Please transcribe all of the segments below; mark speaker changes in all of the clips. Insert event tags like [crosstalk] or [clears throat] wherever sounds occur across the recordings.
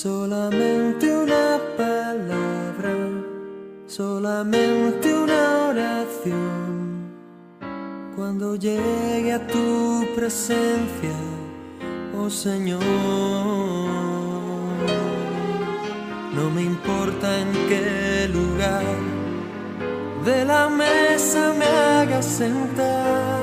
Speaker 1: Solamente una palabra, solamente una oración. Cuando llegue a tu presencia, oh Señor, no me importa en qué lugar de la mesa me hagas sentar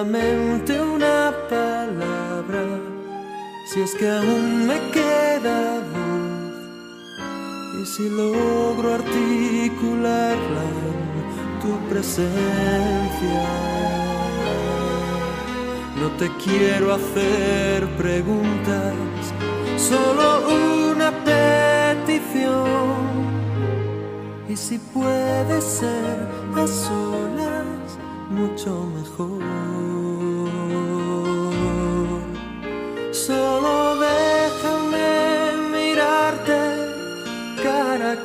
Speaker 1: solamente una palabra, si es que aún me queda voz, y si logro articularla en tu presencia. No te quiero hacer preguntas, solo una petición. Y si puede ser a solas, mucho mejor.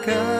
Speaker 1: akan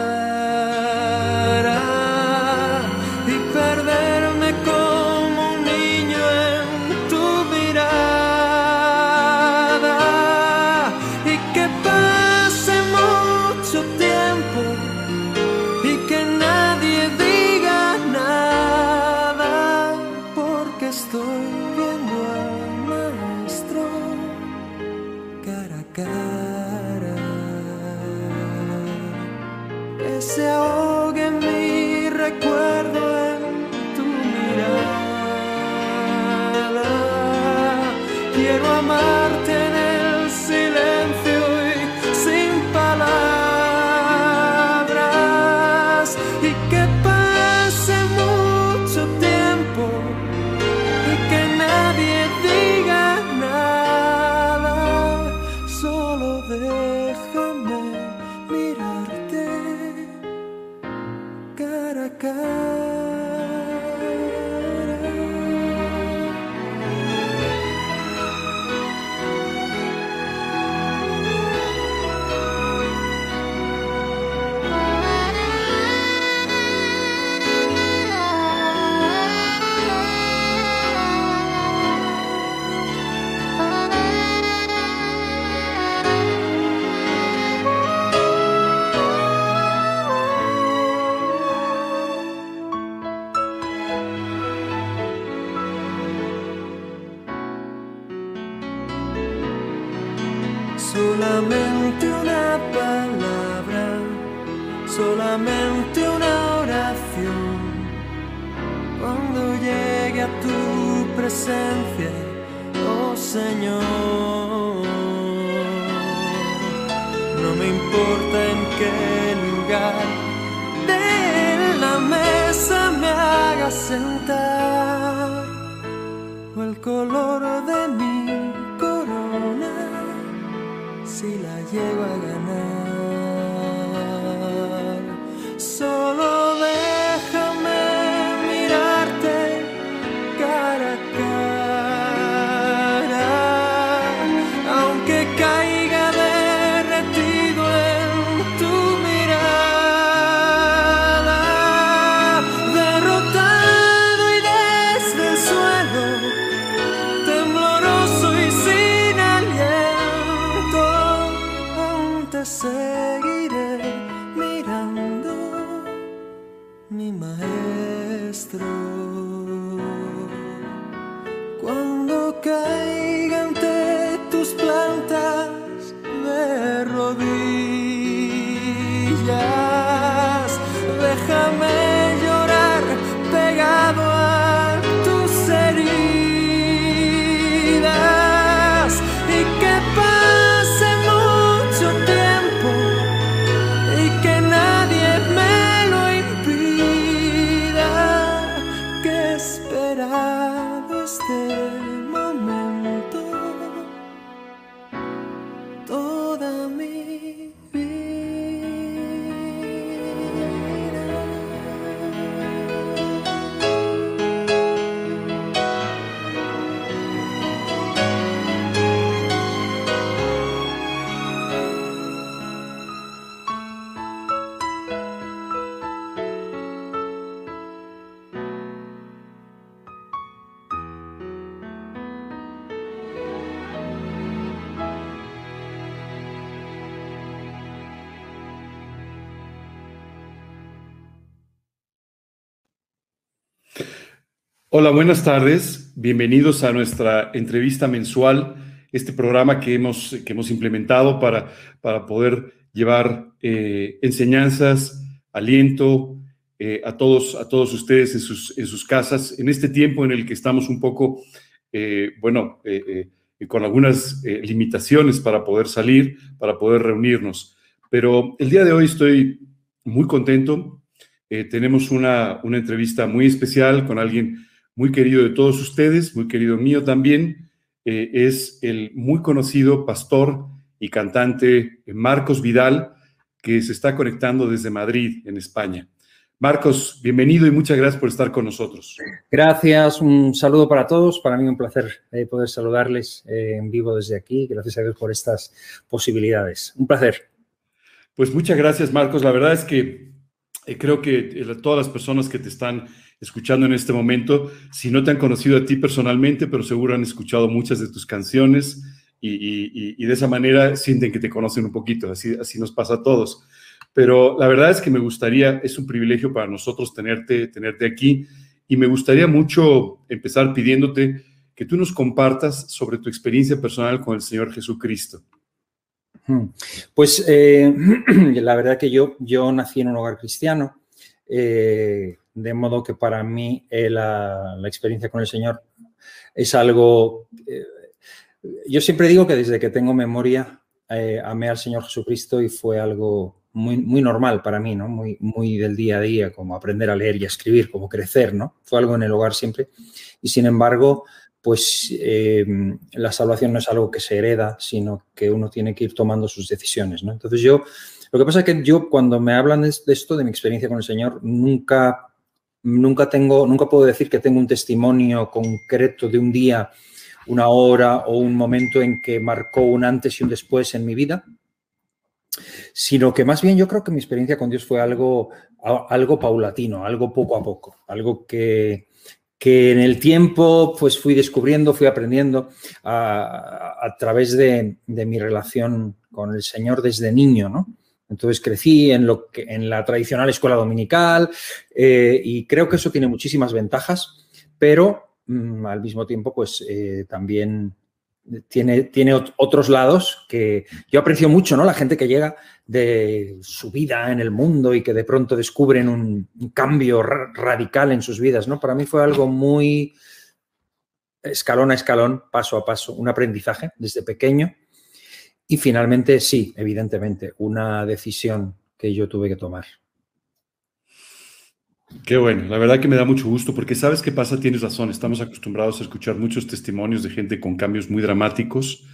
Speaker 2: Hola, buenas tardes. Bienvenidos a nuestra entrevista mensual, este programa que hemos, que hemos implementado para, para poder llevar eh, enseñanzas, aliento eh, a, todos, a todos ustedes en sus, en sus casas, en este tiempo en el que estamos un poco, eh, bueno, con algunas limitaciones para poder salir, para poder reunirnos. Pero el día de hoy estoy muy contento. tenemos una, una entrevista muy especial con alguien muy querido de todos ustedes, muy querido mío también, eh, es el muy conocido pastor y cantante Marcos Vidal, que se está conectando desde Madrid, en España. Marcos, bienvenido y muchas gracias por estar con nosotros.
Speaker 3: Gracias, un saludo para todos. Para mí un placer eh, poder saludarles eh, en vivo desde aquí. Gracias a Dios por estas posibilidades. Un placer.
Speaker 2: Pues muchas gracias, Marcos. La verdad es que creo que todas las personas que te están escuchando en este momento, si no te han conocido a ti personalmente, pero seguro han escuchado muchas de tus canciones y, de esa manera sienten que te conocen un poquito, así, así nos pasa a todos. Pero la verdad es que me gustaría, es un privilegio para nosotros tenerte, tenerte aquí y me gustaría mucho empezar pidiéndote que tú nos compartas sobre tu experiencia personal con el Señor Jesucristo.
Speaker 3: Hmm. Pues eh, [clears throat] la verdad que yo, yo nací en un hogar cristiano. Eh, de modo que para mí eh, la, experiencia con el Señor es algo... Eh, yo siempre digo que desde que tengo memoria eh, amé al Señor Jesucristo y fue algo muy, muy normal para mí, ¿no? Muy, muy del día a día, como aprender a leer y a escribir, como crecer, ¿no? Fue algo en el hogar siempre. Y sin embargo, pues la salvación no es algo que se hereda, sino que uno tiene que ir tomando sus decisiones, ¿no? Entonces yo, lo que pasa es que yo cuando me hablan de esto, de mi experiencia con el Señor, nunca nunca tengo, nunca puedo decir que tengo un testimonio concreto de un día, una hora o un momento en que marcó un antes y un después en mi vida, sino que más bien yo creo que mi experiencia con Dios fue algo, algo paulatino, algo poco a poco, algo que, que en el tiempo pues fui descubriendo, fui aprendiendo a, través de, de, mi relación con el Señor desde niño, ¿no? Entonces crecí en, lo que, en la tradicional escuela dominical eh, y creo que eso tiene muchísimas ventajas, pero mm, al mismo tiempo pues eh, también tiene, tiene otros lados que yo aprecio mucho, ¿no? La gente que llega de su vida en el mundo y que de pronto descubren un, cambio radical en sus vidas, ¿no? Para mí fue algo muy escalón a escalón, paso a paso, un aprendizaje desde pequeño y finalmente, sí, evidentemente, una decisión que yo tuve que tomar.
Speaker 2: Qué bueno, la verdad que me da mucho gusto porque sabes qué pasa, tienes razón, estamos acostumbrados a escuchar muchos testimonios de gente con cambios muy dramáticos,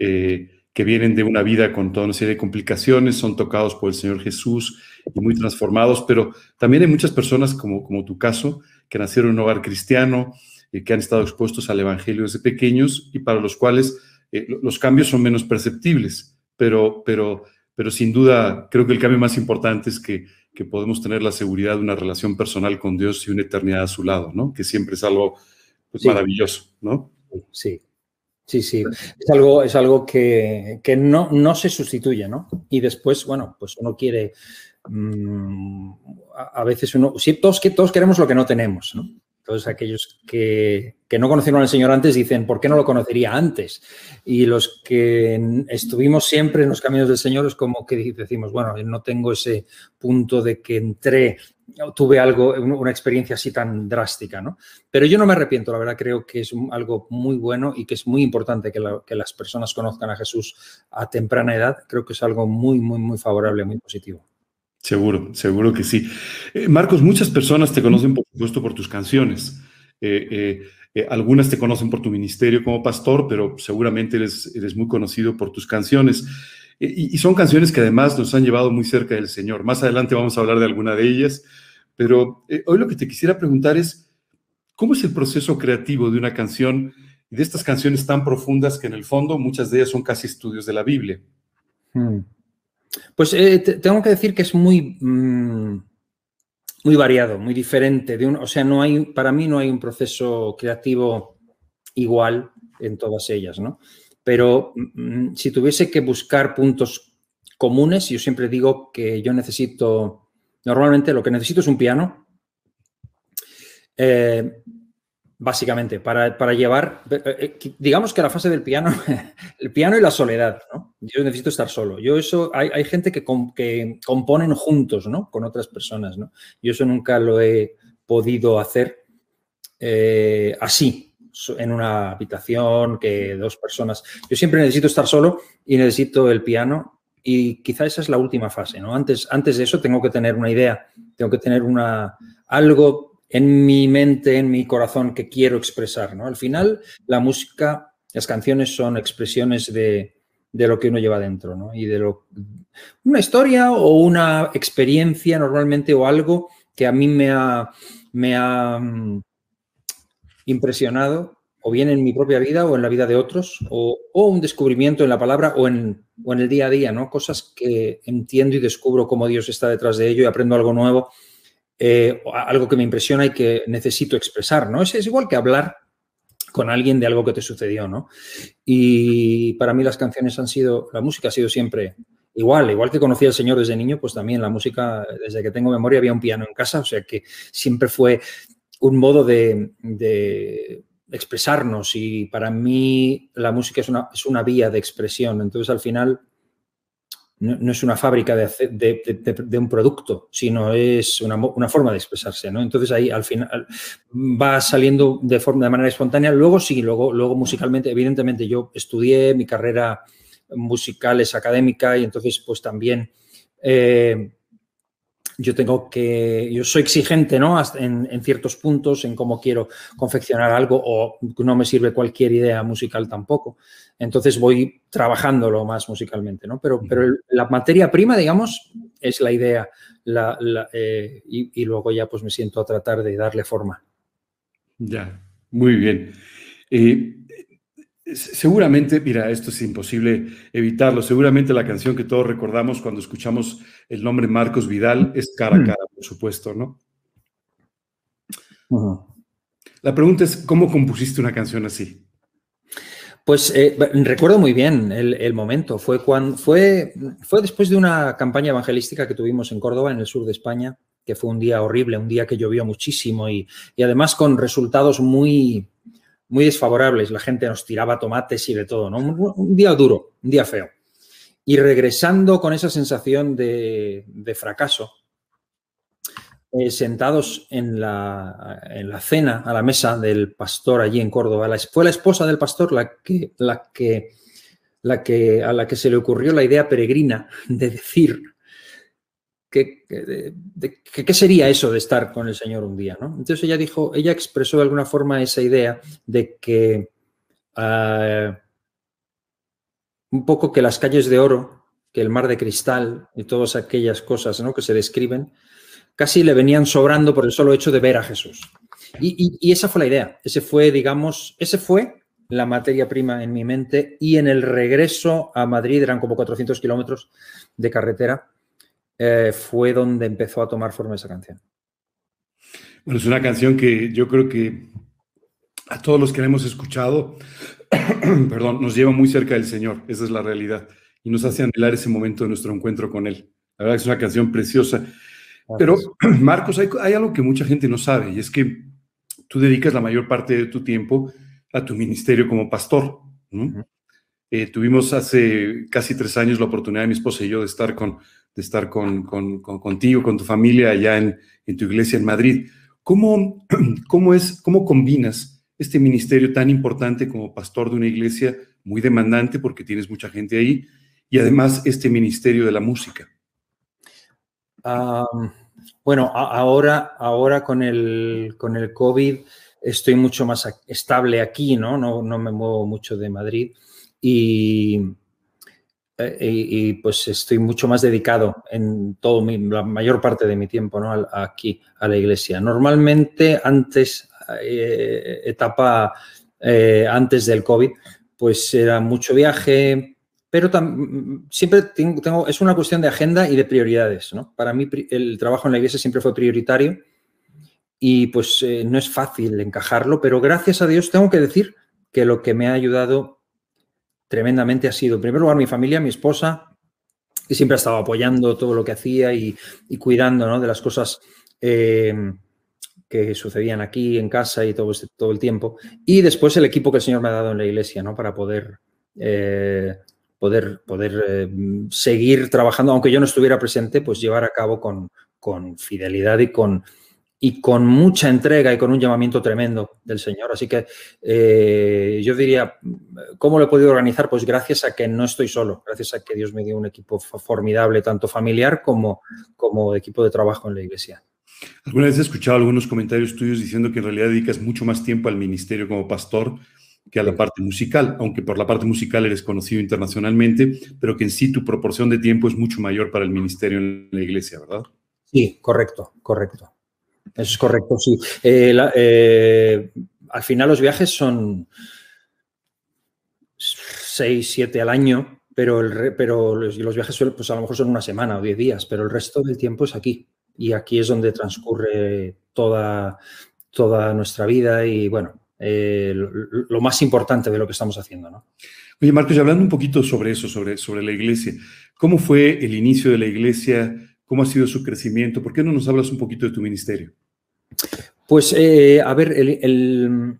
Speaker 2: eh, que vienen de una vida con toda una serie de complicaciones, son tocados por el Señor Jesús y muy transformados, pero también hay muchas personas como, como tu caso, que nacieron en un hogar cristiano, eh, que han estado expuestos al Evangelio desde pequeños y para los cuales eh, los cambios son menos perceptibles, pero, pero, pero sin duda creo que el cambio más importante es que, que, podemos tener la seguridad de una relación personal con Dios y una eternidad a su lado, ¿no? Que siempre es algo pues, maravilloso, ¿no?
Speaker 3: Sí, Sí, sí, es algo, es algo que, que no, no, se sustituye, ¿no? Y después, bueno, pues uno quiere, mm, a, veces uno, sí, todos, todos queremos lo que no tenemos, ¿no? Todos aquellos que, no conocieron al Señor antes dicen, ¿por qué no lo conocería antes? Y los que estuvimos siempre en los caminos del Señor es como que decimos, bueno, no tengo ese punto de que entré, tuve algo, una experiencia así tan drástica, ¿no? Pero yo no me arrepiento, la verdad creo que es algo muy bueno y que es muy importante que, que las personas conozcan a Jesús a temprana edad. Creo que es algo muy, muy, muy favorable, muy positivo.
Speaker 2: Seguro, seguro que sí. Eh, Marcos, muchas personas te conocen, por supuesto, por tus canciones. Eh, eh, algunas te conocen por tu ministerio como pastor, pero seguramente eres, eres muy conocido por tus canciones. Y, son canciones que además nos han llevado muy cerca del Señor. Más adelante vamos a hablar de alguna de ellas, pero hoy lo que te quisiera preguntar es, ¿cómo es el proceso creativo de una canción y de estas canciones tan profundas que en el fondo muchas de ellas son casi estudios de la Biblia? Hmm.
Speaker 3: Pues eh, tengo que decir que es muy, mm, muy variado, muy diferente. O sea, no hay, para mí no hay un proceso creativo igual en todas ellas, ¿no? Pero mm, si tuviese que buscar puntos comunes, yo siempre digo que yo necesito, normalmente lo que necesito es un piano, eh, básicamente, para, para llevar, eh, eh, digamos que la fase del piano, [laughs] el piano y la soledad, ¿no? Yo necesito estar solo. Yo eso, hay, hay gente que, que, componen juntos, ¿no? Con otras personas, ¿no? Yo eso nunca lo he podido hacer eh, así, en una habitación, que dos personas. Yo siempre necesito estar solo y necesito el piano y quizá esa es la última fase, ¿no? Antes, antes de eso tengo que tener una idea, tengo que tener una, algo en mi mente, en mi corazón que quiero expresar. ¿no? Al final, la música, las canciones son expresiones de, lo que uno lleva dentro, ¿no? Y de lo, una historia o una experiencia normalmente o algo que a mí me ha, me ha mm, impresionado, o bien en mi propia vida o en la vida de otros, o, un descubrimiento en la palabra o en, o en, el día a día, ¿no? Cosas que entiendo y descubro cómo Dios está detrás de ello y aprendo algo nuevo eh, algo que me impresiona y que necesito expresar, ¿no? Es, es igual que hablar con alguien de algo que te sucedió, ¿no? Y para mí las canciones han sido, la música ha sido siempre igual, igual que conocí al Señor desde niño, pues también la música, desde que tengo memoria, había un piano en casa, o sea que siempre fue un modo de, de expresarnos y para mí la música es una, es una vía de expresión, entonces al final no, es una fábrica de, un producto, sino es una, forma de expresarse, ¿no? Entonces ahí al final va saliendo de forma de manera espontánea. Luego sí, luego, luego musicalmente, evidentemente yo estudié, mi carrera musical es académica y entonces pues también eh, yo tengo que, yo soy exigente, ¿no? En, en, ciertos puntos, en cómo quiero confeccionar algo o no me sirve cualquier idea musical tampoco. Entonces voy trabajándolo más musicalmente, ¿no? Pero, pero la materia prima, digamos, es la idea la, eh, y, luego ya pues me siento a tratar de darle forma.
Speaker 2: Ya, muy bien. Eh, seguramente, mira, esto es imposible evitarlo, seguramente la canción que todos recordamos cuando escuchamos el nombre Marcos Vidal es cara a mm. cara, por supuesto, ¿no? La pregunta es, ¿cómo compusiste una canción así?
Speaker 3: Pues eh, recuerdo muy bien el, momento. Fue, cuando, fue, fue después de una campaña evangelística que tuvimos en Córdoba, en el sur de España, que fue un día horrible, un día que llovió muchísimo y, además con resultados muy, muy desfavorables. La gente nos tiraba tomates y de todo, ¿no? Un, día duro, un día feo. Y regresando con esa sensación de, de fracaso, eh, sentados en la, en la, cena, a la mesa del pastor allí en Córdoba. fue la esposa del pastor la que, la que, la que, a la que se le ocurrió la idea peregrina de decir qué sería eso de estar con el Señor un día. ¿no? Entonces ella dijo, ella expresó de alguna forma esa idea de que ah, un poco que las calles de oro, que el mar de cristal y todas aquellas cosas ¿no? que se describen, casi le venían sobrando por el solo hecho de ver a Jesús. Y, esa fue la idea. Ese fue, digamos, ese fue la materia prima en mi mente y en el regreso a Madrid, eran como 400 kilómetros de carretera, eh, fue donde empezó a tomar forma esa canción.
Speaker 2: Bueno, es una canción que yo creo que a todos los que la hemos escuchado, [clears throat] perdón, nos lleva muy cerca del Señor, esa es la realidad, y nos hace anhelar ese momento de nuestro encuentro con Él. La verdad es una canción preciosa. Pero, [clears throat] Marcos, hay, algo que mucha gente no sabe y es que tú dedicas la mayor parte de tu tiempo a tu ministerio como pastor. Eh, tuvimos hace casi tres años la oportunidad, mi esposa y yo, de estar, con, de estar con, contigo, con tu familia allá en, tu iglesia en Madrid. ¿Cómo, [clears throat] cómo, es, ¿Cómo combinas este ministerio tan importante como pastor de una iglesia muy demandante porque tienes mucha gente ahí y además este ministerio de la música?
Speaker 3: bueno, ahora, ahora con, el, con el COVID estoy mucho más estable aquí, ¿no? No, me muevo mucho de Madrid y, eh, pues estoy mucho más dedicado en todo la mayor parte de mi tiempo ¿no? aquí a la iglesia. Normalmente antes, eh, etapa eh, antes del COVID, pues era mucho viaje, pero siempre tengo, es una cuestión de agenda y de prioridades. ¿no? Para mí el trabajo en la iglesia siempre fue prioritario y pues no es fácil encajarlo, pero gracias a Dios tengo que decir que lo que me ha ayudado tremendamente ha sido, en primer lugar, mi familia, mi esposa, que siempre ha estado apoyando todo lo que hacía y, cuidando ¿no? de las cosas eh, que sucedían aquí en casa y todo, este, todo el tiempo. Y después el equipo que el Señor me ha dado en la iglesia, ¿no? Para poder, eh, poder, poder eh, seguir trabajando, aunque yo no estuviera presente, pues llevar a cabo con, con fidelidad y con, y con mucha entrega y con un llamamiento tremendo del Señor. Así que eh, yo diría, ¿cómo lo he podido organizar? Pues gracias a que no estoy solo, gracias a que Dios me dio un equipo formidable, tanto familiar como, como equipo de trabajo en la iglesia.
Speaker 2: Alguna vez he escuchado algunos comentarios tuyos diciendo que en realidad dedicas mucho más tiempo al ministerio como pastor que a la parte musical, aunque por la parte musical eres conocido internacionalmente, pero que en sí tu proporción de tiempo es mucho mayor para el ministerio en la iglesia, ¿verdad?
Speaker 3: Sí, correcto, correcto. Eso es correcto, sí. Eh, eh, al final los viajes son seis, siete al año, pero, pero los, viajes pues a lo mejor son una semana o diez días, pero el resto del tiempo es aquí. Y aquí es donde transcurre toda, toda nuestra vida y, bueno, eh, lo, más importante de lo que estamos haciendo. ¿no?
Speaker 2: Oye, Marcos, hablando un poquito sobre eso, sobre, sobre la iglesia, ¿cómo fue el inicio de la iglesia? ¿Cómo ha sido su crecimiento? ¿Por qué no nos hablas un poquito de tu ministerio?
Speaker 3: Pues, eh, a ver, el,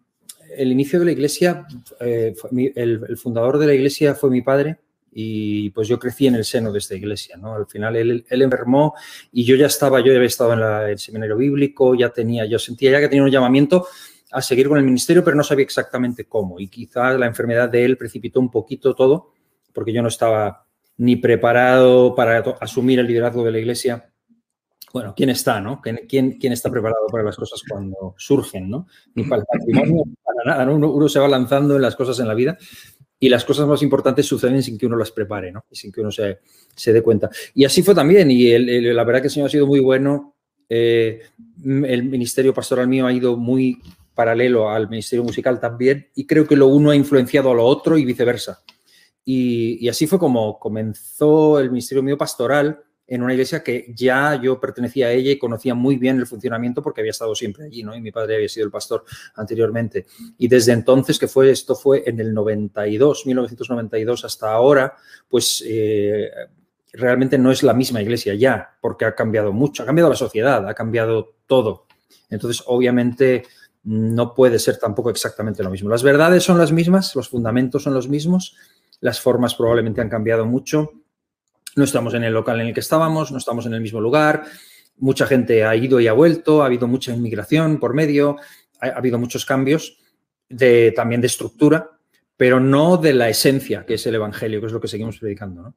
Speaker 3: inicio de la iglesia, eh, el, fundador de la iglesia fue mi padre y pues yo crecí en el seno de esta iglesia, ¿no? Al final él, enfermó y yo ya estaba, yo ya había estado en el seminario bíblico, ya tenía, yo sentía ya que tenía un llamamiento a seguir con el ministerio, pero no sabía exactamente cómo y quizás la enfermedad de él precipitó un poquito todo porque yo no estaba ni preparado para asumir el liderazgo de la iglesia bueno, ¿quién está, no? ¿Quién, quién está preparado para las cosas cuando surgen, no? Ni para el patrimonio, para nada, ¿no? uno, uno, se va lanzando en las cosas en la vida y las cosas más importantes suceden sin que uno las prepare, ¿no? Y sin que uno se, se dé cuenta. Y así fue también, y el, el, la verdad que el Señor ha sido muy bueno. Eh, el ministerio pastoral mío ha ido muy paralelo al ministerio musical también, y creo que lo uno ha influenciado a lo otro y viceversa. Y, así fue como comenzó el ministerio mío pastoral, en una iglesia que ya yo pertenecía a ella y conocía muy bien el funcionamiento porque había estado siempre allí, ¿no? Y mi padre había sido el pastor anteriormente. Y desde entonces, que fue esto fue en el 92, 1992 hasta ahora, pues eh, realmente no es la misma iglesia ya, porque ha cambiado mucho, ha cambiado la sociedad, ha cambiado todo. Entonces, obviamente, no puede ser tampoco exactamente lo mismo. Las verdades son las mismas, los fundamentos son los mismos, las formas probablemente han cambiado mucho no estamos en el local en el que estábamos, no estamos en el mismo lugar, mucha gente ha ido y ha vuelto, ha habido mucha inmigración por medio, ha, ha habido muchos cambios de, también de estructura, pero no de la esencia que es el Evangelio, que es lo que seguimos predicando.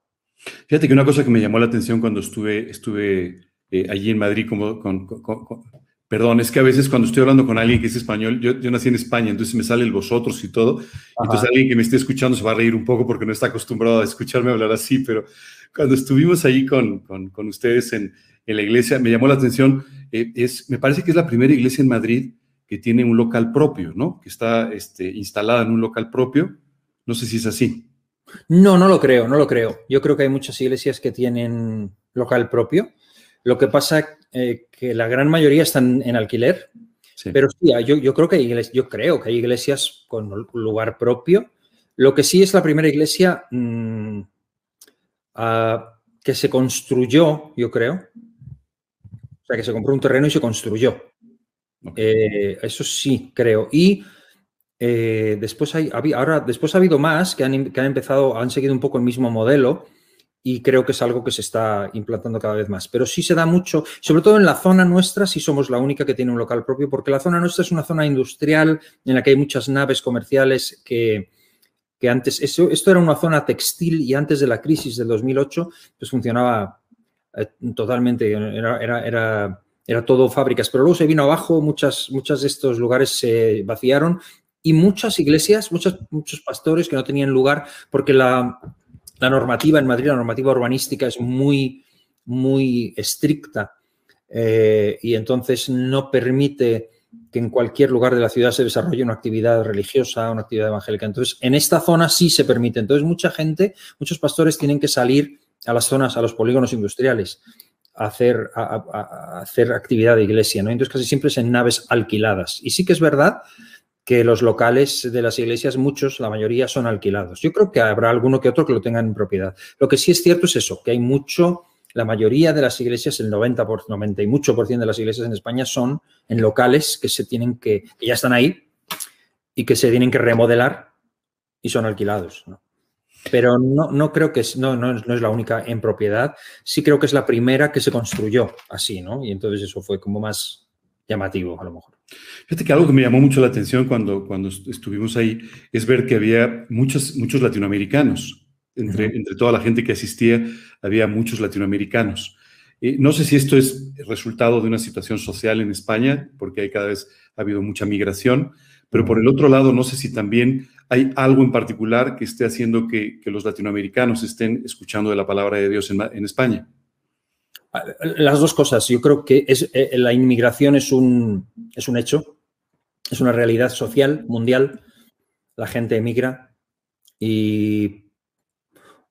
Speaker 2: Fíjate que una cosa que me llamó la atención cuando estuve, estuve eh, allí en Madrid como, con, Perdón, es que a veces cuando estoy hablando con alguien que es español, yo, yo nací en España, entonces me sale el vosotros y todo. Ajá. Entonces alguien que me esté escuchando se va a reír un poco porque no está acostumbrado a escucharme hablar así, pero cuando estuvimos ahí con, con, con ustedes en, en, la iglesia, me llamó la atención, eh, es, me parece que es la primera iglesia en Madrid que tiene un local propio, ¿no? Que está este, instalada en un local propio. No sé si es así.
Speaker 3: No, no lo creo, no lo creo. Yo creo que hay muchas iglesias que tienen local propio. Lo que pasa eh, que la gran mayoría están en alquiler, sí. pero sí, yo, yo, creo que hay iglesias, yo creo que hay iglesias con lugar propio. Lo que sí es la primera iglesia mmm, uh, que se construyó, yo creo. O sea, que se compró un terreno y se construyó. Okay. Eh, eso sí, creo. Y eh, después, hay, ahora, después ha habido más que han, que han empezado, han seguido un poco el mismo modelo y creo que es algo que se está implantando cada vez más. Pero sí se da mucho, sobre todo en la zona nuestra, sí somos la única que tiene un local propio, porque la zona nuestra es una zona industrial en la que hay muchas naves comerciales que, que antes, eso, esto era una zona textil y antes de la crisis del 2008, pues funcionaba eh, totalmente, era, era, era, todo fábricas, pero luego se vino abajo, muchas, muchas de estos lugares se vaciaron y muchas iglesias, muchos, muchos pastores que no tenían lugar porque la la normativa en Madrid, la normativa urbanística es muy, muy estricta eh, y entonces no permite que en cualquier lugar de la ciudad se desarrolle una actividad religiosa, una actividad evangélica. Entonces, en esta zona sí se permite. Entonces, mucha gente, muchos pastores tienen que salir a las zonas, a los polígonos industriales, a hacer, hacer actividad de iglesia. ¿no? Entonces, casi siempre es en naves alquiladas. Y sí que es verdad que los locales de las iglesias, muchos, la mayoría son alquilados. Yo creo que habrá alguno que otro que lo tengan en propiedad. Lo que sí es cierto es eso, que hay mucho la mayoría de las iglesias, el 90 por 90 y mucho por ciento de las iglesias en España son en locales que se tienen que, que ya están ahí y que se tienen que remodelar y son alquilados. ¿no? Pero no, no creo que es, no, no, no, es la única en propiedad. Sí creo que es la primera que se construyó así, ¿no? Y entonces eso fue como más llamativo, a lo mejor.
Speaker 2: Fíjate que algo que me llamó mucho la atención cuando, cuando estuvimos ahí es ver que había muchos, muchos latinoamericanos. Entre, uh -huh. entre toda la gente que asistía, había muchos latinoamericanos. Eh, no sé si esto es resultado de una situación social en España, porque hay cada vez ha habido mucha migración, pero por el otro lado, no sé si también hay algo en particular que esté haciendo que, que los latinoamericanos estén escuchando de la palabra de Dios en, en, España.
Speaker 3: Las dos cosas. Yo creo que es, eh, la inmigración es un, es un hecho, es una realidad social, mundial. La gente emigra y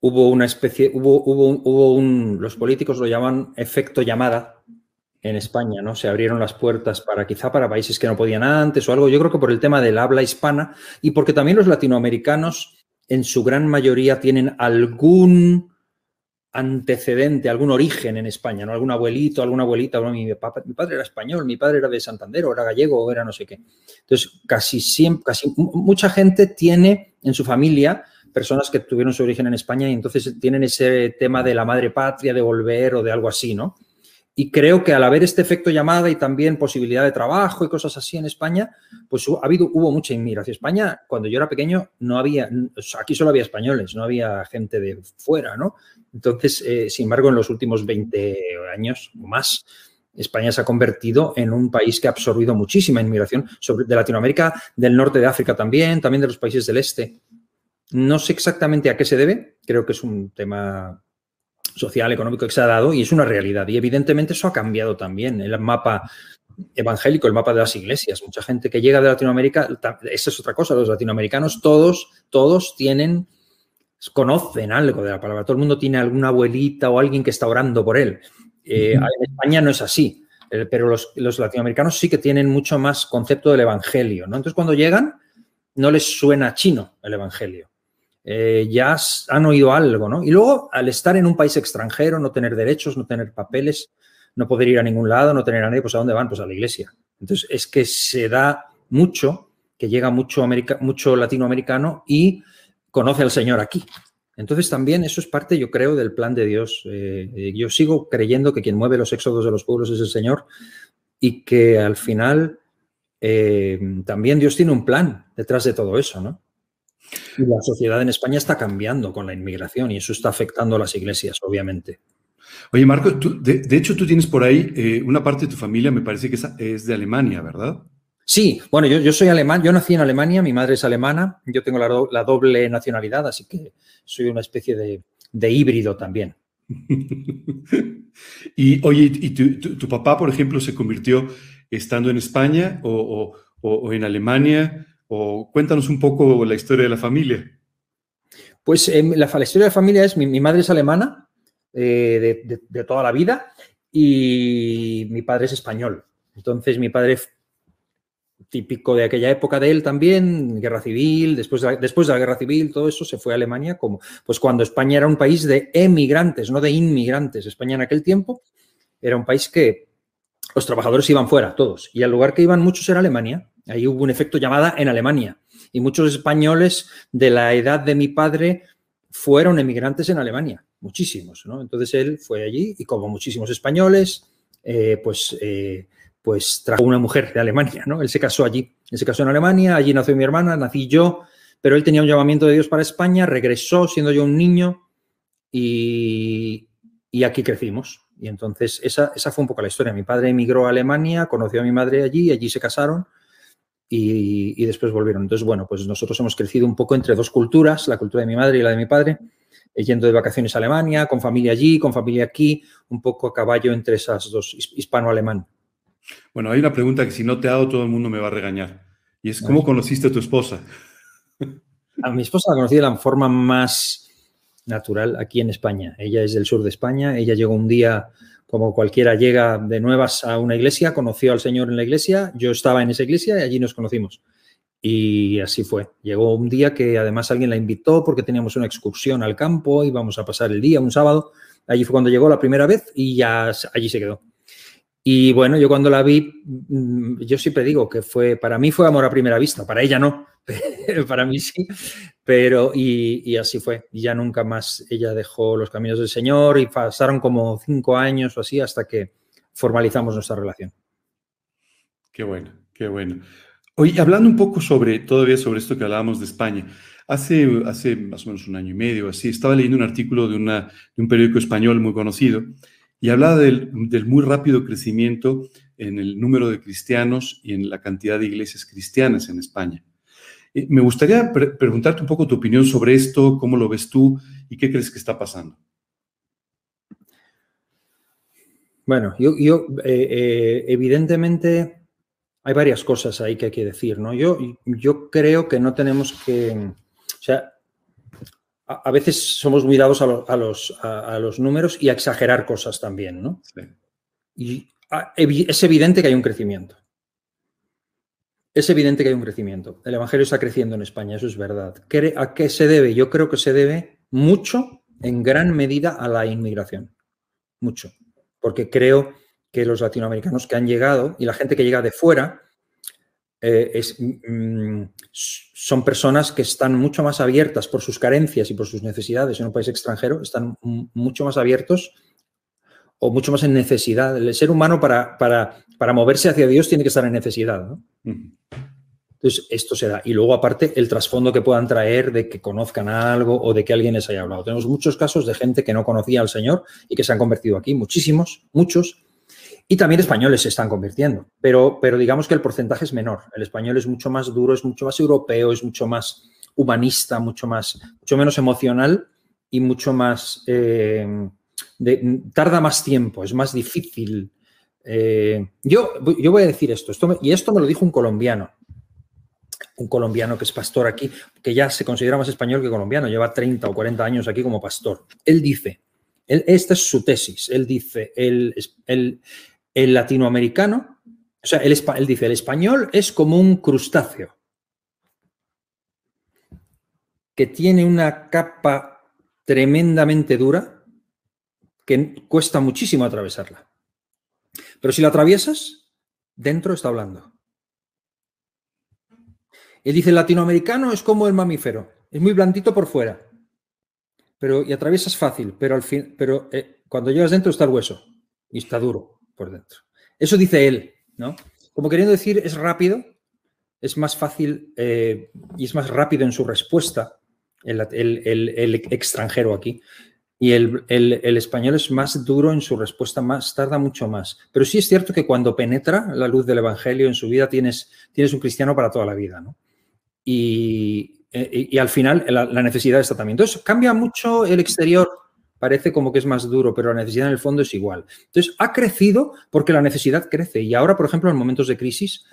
Speaker 3: hubo una especie, hubo, hubo, hubo un, los políticos lo llaman efecto llamada, en España, ¿no? Se abrieron las puertas para quizá para países que no podían antes o algo. Yo creo que por el tema del habla hispana y porque también los latinoamericanos en su gran mayoría tienen algún antecedente, algún origen en España, ¿no? Algún abuelito, alguna abuelita, bueno, mi, papá, mi, padre era español, mi padre era de Santander, o era gallego, o era no sé qué. Entonces, casi siempre, casi mucha gente tiene en su familia personas que tuvieron su origen en España y entonces tienen ese tema de la madre patria, de volver o de algo así, ¿no? Y creo que al haber este efecto llamada y también posibilidad de trabajo y cosas así en España, pues ha habido, hubo mucha inmigración. España, cuando yo era pequeño, no había, aquí solo había españoles, no había gente de fuera, ¿no? Entonces, eh, sin embargo, en los últimos 20 años o más, España se ha convertido en un país que ha absorbido muchísima inmigración sobre, de Latinoamérica, del norte de África también, también de los países del este. No sé exactamente a qué se debe, creo que es un tema social, económico que se ha dado y es una realidad. Y evidentemente eso ha cambiado también el mapa evangélico, el mapa de las iglesias. Mucha gente que llega de Latinoamérica, esa es otra cosa, los latinoamericanos todos, todos tienen, conocen algo de la palabra, todo el mundo tiene alguna abuelita o alguien que está orando por él. Eh, en España no es así, eh, pero los, los, latinoamericanos sí que tienen mucho más concepto del evangelio. ¿no? Entonces cuando llegan no les suena chino el evangelio eh, ya han oído algo, ¿no? Y luego, al estar en un país extranjero, no tener derechos, no tener papeles, no poder ir a ningún lado, no tener a nadie, pues ¿a dónde van? Pues a la iglesia. Entonces, es que se da mucho, que llega mucho, America, mucho latinoamericano y conoce al Señor aquí. Entonces, también eso es parte, yo creo, del plan de Dios. Eh, yo sigo creyendo que quien mueve los éxodos de los pueblos es el Señor y que al final eh, también Dios tiene un plan detrás de todo eso, ¿no? Y la sociedad en España está cambiando con la inmigración y eso está afectando a las iglesias, obviamente.
Speaker 2: Oye, Marco, tú, de, hecho tú tienes por ahí eh, una parte de tu familia, me parece que es, es de Alemania, ¿verdad?
Speaker 3: Sí, bueno, yo, yo, soy alemán, yo nací en Alemania, mi madre es alemana, yo tengo la, do, la doble nacionalidad, así que soy una especie de, de híbrido también. [laughs]
Speaker 2: y oye, ¿y tu, tu, tu, papá, por ejemplo, se convirtió estando en España o, o, o en Alemania? O cuéntanos un poco la historia de la familia.
Speaker 3: Pues eh, la, la, historia de la familia es, mi, mi madre es alemana eh, de, de, de, toda la vida y mi padre es español. Entonces mi padre, típico de aquella época de él también, guerra civil, después de, la, después de la guerra civil, todo eso se fue a Alemania como, pues cuando España era un país de emigrantes, no de inmigrantes. España en aquel tiempo era un país que los trabajadores iban fuera, todos, y al lugar que iban muchos era Alemania. Ahí hubo un efecto llamada en Alemania. Y muchos españoles de la edad de mi padre fueron emigrantes en Alemania, muchísimos. ¿no? Entonces él fue allí y como muchísimos españoles, eh, pues, eh, pues trajo una mujer de Alemania. ¿no? Él se casó allí. Él se casó en Alemania, allí nació mi hermana, nací yo, pero él tenía un llamamiento de Dios para España, regresó siendo yo un niño y, y aquí crecimos. Y entonces esa, esa fue un poco la historia. Mi padre emigró a Alemania, conoció a mi madre allí, allí se casaron y, y, después volvieron. Entonces, bueno, pues nosotros hemos crecido un poco entre dos culturas, la cultura de mi madre y la de mi padre, eh, yendo de vacaciones a Alemania, con familia allí, con familia aquí, un poco a caballo entre esas dos, hispano-alemán.
Speaker 2: Bueno, hay una pregunta que si no te hago todo el mundo me va a regañar. Y es, ¿cómo conociste a tu esposa?
Speaker 3: A mi esposa la conocí de la forma más natural aquí en España. Ella es del sur de España, ella llegó un día como cualquiera llega de nuevas a una iglesia, conoció al Señor en la iglesia, yo estaba en esa iglesia y allí nos conocimos. Y así fue. Llegó un día que además alguien la invitó porque teníamos una excursión al campo, íbamos a pasar el día, un sábado, Allí fue cuando llegó la primera vez y ya allí se quedó. Y bueno, yo cuando la vi, mm, yo siempre digo que fue, para mí fue amor a primera vista, para ella no, [laughs] para mí sí, pero y, así fue. Y ya nunca más ella dejó los caminos del Señor y pasaron como cinco años o así hasta que formalizamos nuestra relación.
Speaker 2: Qué bueno, qué bueno. Oye, hablando un poco sobre, todavía sobre esto que hablábamos de España, hace, hace más o menos un año y medio, así, estaba leyendo un artículo de, una, de un periódico español muy conocido y hablaba del, muy rápido crecimiento en el número de cristianos y en la cantidad de iglesias cristianas en España. Eh, me gustaría preguntarte un poco tu opinión sobre esto, cómo lo ves tú y qué crees que está pasando.
Speaker 3: Bueno, yo, yo eh, eh, evidentemente hay varias cosas ahí que hay que decir, ¿no? Yo, yo creo que no tenemos que, o sea, a, veces somos muy dados a, los, a, los, números y a exagerar cosas también, ¿no? Y es evidente que hay un crecimiento. Es evidente que hay un crecimiento. El Evangelio está creciendo en España, eso es verdad. ¿A qué se debe? Yo creo que se debe mucho, en gran medida, a la inmigración. Mucho. Porque creo que los latinoamericanos que han llegado y la gente que llega de fuera eh, mm, son personas que están mucho más abiertas por sus carencias y por sus necesidades en un país extranjero, están mucho más abiertos o mucho más en necesidad. El ser humano para, para, para moverse hacia Dios tiene que estar en necesidad. Entonces, esto se da. Y luego, aparte, el trasfondo que puedan traer de que conozcan algo o de que alguien les haya hablado. Tenemos muchos casos de gente que no conocía al Señor y que se han convertido aquí, muchísimos, muchos, y también españoles se están convirtiendo, pero, pero digamos que el porcentaje es menor. El español es mucho más duro, es mucho más europeo, es mucho más humanista, mucho, más, mucho menos emocional y mucho más... Eh, tarda más tiempo, es más difícil. Eh, yo, yo voy a decir esto, esto y esto me lo dijo un colombiano, un colombiano que es pastor aquí, que ya se considera más español que colombiano, lleva 30 o 40 años aquí como pastor. Él dice, esta es su tesis, él dice, el, el latinoamericano, o sea, él, dice, el español es como un crustáceo que tiene una capa tremendamente dura que cuesta muchísimo atravesarla. Pero si la atraviesas, dentro está hablando. Él dice, el latinoamericano es como el mamífero, es muy blandito por fuera, pero y atraviesas fácil, pero al fin, pero eh, cuando llegas dentro está el hueso y está duro por dentro. Eso dice él, ¿no? Como queriendo decir, es rápido, es más fácil eh, y es más rápido en su respuesta el, extranjero aquí. Y el, español es más duro en su respuesta, más tarda mucho más. Pero sí es cierto que cuando penetra la luz del Evangelio en su vida, tienes, un cristiano para toda la vida. ¿no? Y, eh, al final la, la, necesidad está también. Entonces, cambia mucho el exterior parece como que es más duro, pero la necesidad en el fondo es igual. Entonces, ha crecido porque la necesidad crece. Y ahora, por ejemplo, en momentos de crisis,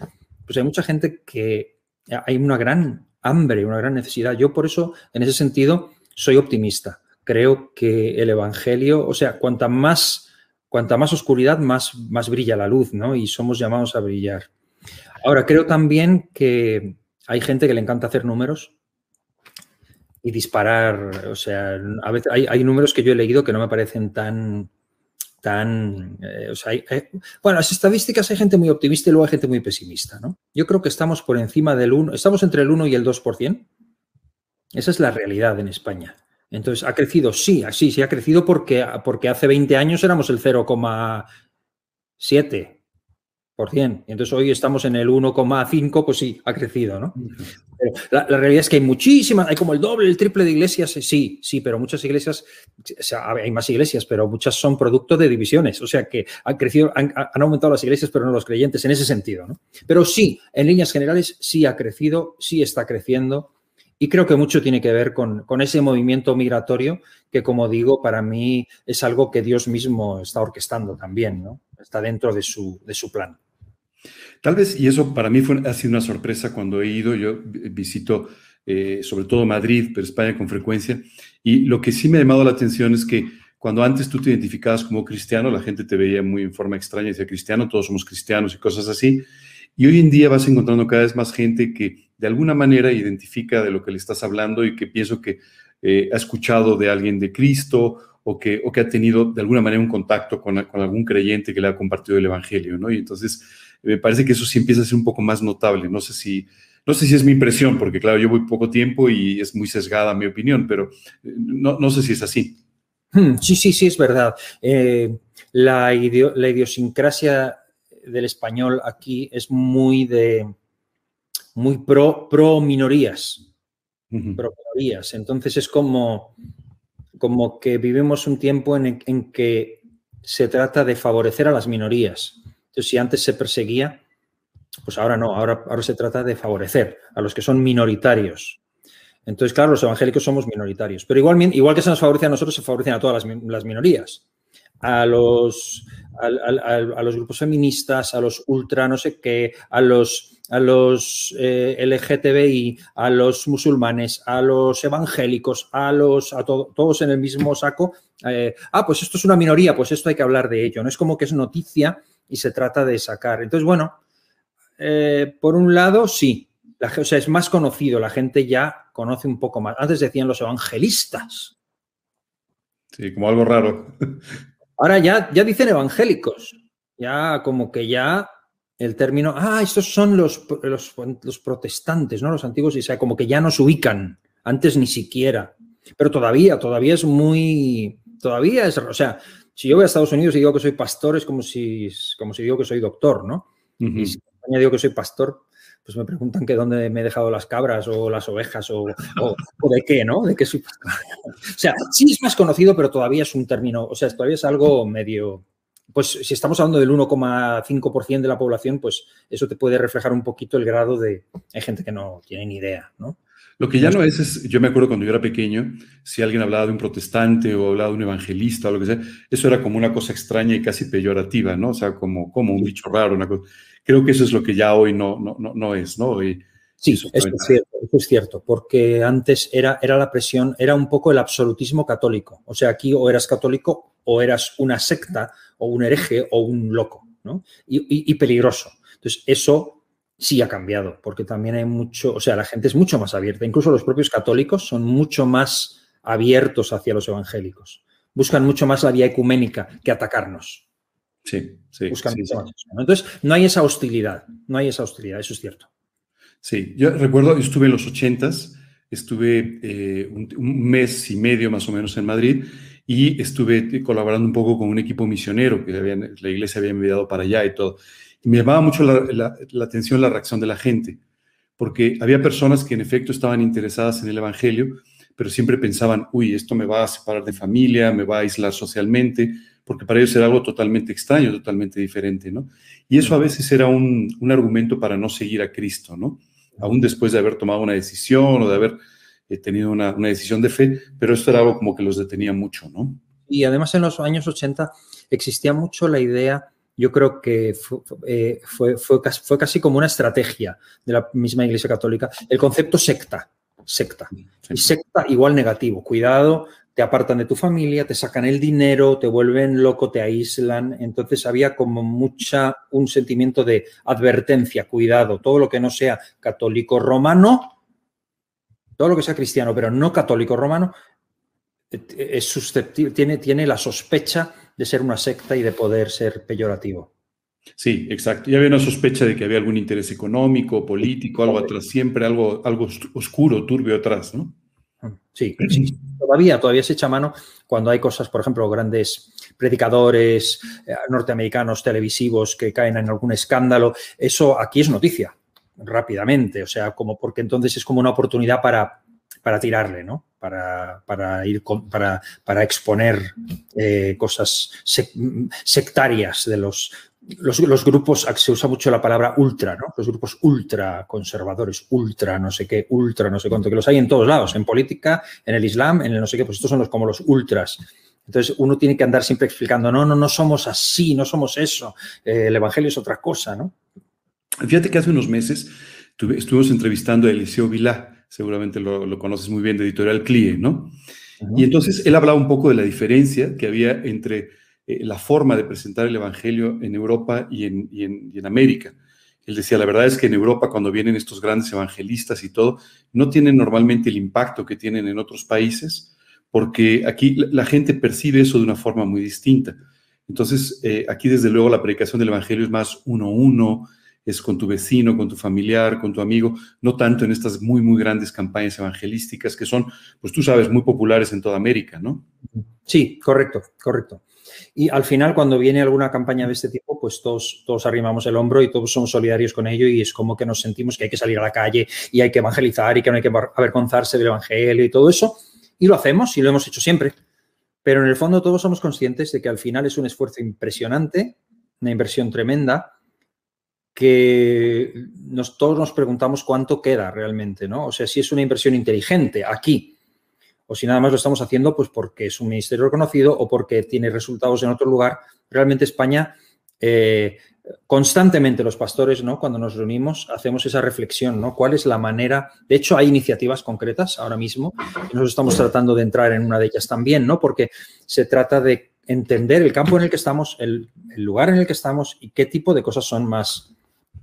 Speaker 3: pues hay mucha gente que hay una gran hambre, una gran necesidad. Yo por eso, en ese sentido, soy optimista. Creo que el Evangelio, o sea, cuanta más, cuanta más oscuridad, más, más brilla la luz, ¿no? Y somos llamados a brillar. Ahora, creo también que hay gente que le encanta hacer números y disparar. O sea, a veces hay, números que yo he leído que no me parecen tan. tan eh, o sea, bueno, las estadísticas hay gente muy optimista y luego hay gente muy pesimista, ¿no? Yo creo que estamos por encima del 1, estamos entre el 1 y el 2%. Esa es la realidad en España. Entonces, ¿ha crecido? Sí, sí, sí ha crecido porque, porque hace 20 años éramos el 0,7%. Y entonces hoy estamos en el 1,5, pues sí, ha crecido, ¿no? la, realidad es que hay muchísimas, hay como el doble, el triple de iglesias, sí, sí, pero muchas iglesias, hay más iglesias, pero muchas son producto de divisiones, o sea que han crecido, han, aumentado las iglesias, pero no los creyentes en ese sentido, ¿no? Pero sí, en líneas generales, sí ha crecido, sí está creciendo. Y creo que mucho tiene que ver con, con, ese movimiento migratorio que, como digo, para mí es algo que Dios mismo está orquestando también, ¿no? Está dentro de su, de su plan.
Speaker 2: Tal vez, y eso para mí fue, ha sido una sorpresa cuando he ido, yo visito eh, sobre todo Madrid, pero España con frecuencia, y lo que sí me ha llamado la atención es que cuando antes tú te identificabas como cristiano, la gente te veía muy en forma extraña, decía cristiano, todos somos cristianos y cosas así, y hoy en día vas encontrando cada vez más gente que de alguna manera identifica de lo que le estás hablando y que pienso que eh, ha escuchado de alguien de Cristo o que, o que ha tenido de alguna manera un contacto con, algún creyente que le ha compartido el Evangelio, ¿no? Y entonces me parece que eso sí empieza a ser un poco más notable. No sé si, no sé si es mi impresión, porque claro, yo voy poco tiempo y es muy sesgada mi opinión, pero eh, no, no sé si es así.
Speaker 3: Hmm, sí, sí, sí, es verdad. Eh, la, la idiosincrasia del español aquí es muy de muy pro, pro minorías. Pro minorías. Entonces es como, como que vivimos un tiempo en, en, que se trata de favorecer a las minorías. Entonces, si antes se perseguía, pues ahora no, ahora, ahora se trata de favorecer a los que son minoritarios. Entonces, claro, los evangélicos somos minoritarios, pero igual, igual que se nos favorece a nosotros, se favorecen a todas las, las minorías a los, a, los grupos feministas, a los ultra no sé qué, a los, a los eh, LGTBI, a los musulmanes, a los evangélicos, a los a todos en el mismo saco. Eh, ah, pues esto es una minoría, pues esto hay que hablar de ello. No es como que es noticia y se trata de sacar. Entonces, bueno, eh, por un lado, sí. La, o sea, es más conocido, la gente ya conoce un poco más. Antes decían los evangelistas.
Speaker 2: Sí, como algo raro.
Speaker 3: Ahora ya, ya dicen evangélicos, ya como que ya el término, ah, estos son los, los, protestantes, ¿no? Los antiguos, y sea, como que ya nos ubican, antes ni siquiera. Pero todavía, todavía es muy, todavía es, o sea, si yo voy a Estados Unidos y digo que soy pastor, es como si, como si digo que soy doctor, ¿no? Y si en digo que soy pastor, pues me preguntan que dónde me he dejado las cabras o las ovejas o, de qué, ¿no? De qué soy. [laughs] o sea, sí es más conocido, pero todavía es un término, o sea, todavía es algo medio. Pues si estamos hablando del 1,5% de la población, pues eso te puede reflejar un poquito el grado de. Hay gente que no tiene ni idea, ¿no?
Speaker 2: Lo que ya no es, es, yo me acuerdo cuando yo era pequeño, si alguien hablaba de un protestante o hablaba de un evangelista o lo que sea, eso era como una cosa extraña y casi peyorativa, ¿no? O sea, como, como un bicho raro, una cosa. Creo que eso es lo que ya hoy no, no, no, es, ¿no?
Speaker 3: sí, eso, es cierto, eso es cierto, porque antes era, era la presión, era un poco el absolutismo católico. O sea, aquí o eras católico o eras una secta o un hereje o un loco, ¿no? Y, y peligroso. Entonces, eso sí ha cambiado, porque también hay mucho, o sea, la gente es mucho más abierta. Incluso los propios católicos son mucho más abiertos hacia los evangélicos. Buscan mucho más la vía ecuménica que atacarnos.
Speaker 2: Sí, sí.
Speaker 3: Entonces, no hay esa hostilidad, no hay esa hostilidad, eso es cierto.
Speaker 2: Sí, yo recuerdo, estuve en los ochentas, estuve eh, un, mes y medio más o menos en Madrid y estuve colaborando un poco con un equipo misionero que la iglesia había enviado para allá y todo. Me llamaba mucho la, la atención la reacción de la gente, porque había personas que en efecto estaban interesadas en el Evangelio, pero siempre pensaban, uy, esto me va a separar de familia, me va a aislar socialmente, porque para ellos era algo totalmente extraño, totalmente diferente, ¿no? Y eso a veces era un, argumento para no seguir a Cristo, ¿no? Aún después de haber tomado una decisión o de haber eh, tenido una, decisión de fe, pero esto era algo como que los detenía mucho, ¿no?
Speaker 3: Y además en los años 80 existía mucho la idea, yo creo que eh, fue, fue, fue, casi como una estrategia de la misma Iglesia Católica, el concepto secta, secta. Y secta igual negativo, cuidado, te apartan de tu familia, te sacan el dinero, te vuelven loco, te aíslan. Entonces había como mucha, un sentimiento de advertencia, cuidado, todo lo que no sea católico romano, todo lo que sea cristiano, pero no católico romano, es susceptible, tiene, tiene la sospecha de ser una secta y de poder ser peyorativo.
Speaker 2: Sí, exacto. Ya había una sospecha de que había algún interés económico, político, algo atrás, siempre algo, algo oscuro, turbio atrás, ¿no?
Speaker 3: Sí, todavía, todavía se echa mano cuando hay cosas, por ejemplo, grandes predicadores eh, norteamericanos televisivos que caen en algún escándalo. Eso aquí es noticia, rápidamente, o sea, como porque entonces es como una oportunidad para, para tirarle, ¿no? Para, para ir para, para exponer eh, cosas sectarias de los, los, grupos, se usa mucho la palabra ultra, ¿no? Los grupos ultra conservadores, ultra no sé qué, ultra no sé cuánto, que los hay en todos lados, en política, en el Islam, en el no sé qué, pues estos son los como los ultras. Entonces uno tiene que andar siempre explicando, no, no, no somos así, no somos eso, eh, el Evangelio es otra cosa, ¿no?
Speaker 2: Fíjate que hace unos meses estuvimos entrevistando a Eliseo Vilá, seguramente lo, conoces muy bien, de Editorial CLIE, ¿no? Y entonces él hablaba un poco de la diferencia que había entre eh, la forma de presentar el Evangelio en Europa y en, en, América. Él decía, la verdad es que en Europa cuando vienen estos grandes evangelistas y todo, no tienen normalmente el impacto que tienen en otros países, porque aquí la gente percibe eso de una forma muy distinta. Entonces, eh, aquí desde luego la predicación del Evangelio es más uno a uno, es con tu vecino, con tu familiar, con tu amigo, no tanto en estas muy, muy grandes campañas evangelísticas que son, pues tú sabes, muy populares en toda América, ¿no?
Speaker 3: Sí, correcto, correcto. Y al final, cuando viene alguna campaña de este tipo, pues todos, todos arrimamos el hombro y todos somos solidarios con ello y es como que nos sentimos que hay que salir a la calle y hay que evangelizar y que no hay que avergonzarse del evangelio y todo eso. Y lo hacemos y lo hemos hecho siempre. Pero en el fondo todos somos conscientes de que al final es un esfuerzo impresionante, una inversión tremenda, que todos nos preguntamos cuánto queda realmente, ¿no? O sea, si es una inversión inteligente aquí, o si nada más lo estamos haciendo pues porque es un ministerio reconocido o porque tiene resultados en otro lugar. Realmente España, eh, constantemente los pastores, ¿no? Cuando nos reunimos, hacemos esa reflexión, ¿no? ¿Cuál es la manera? De hecho, hay iniciativas concretas ahora mismo nosotros estamos tratando de entrar en una de ellas también, ¿no? Porque se trata de entender el campo en el que estamos, el, lugar en el que estamos y qué tipo de cosas son más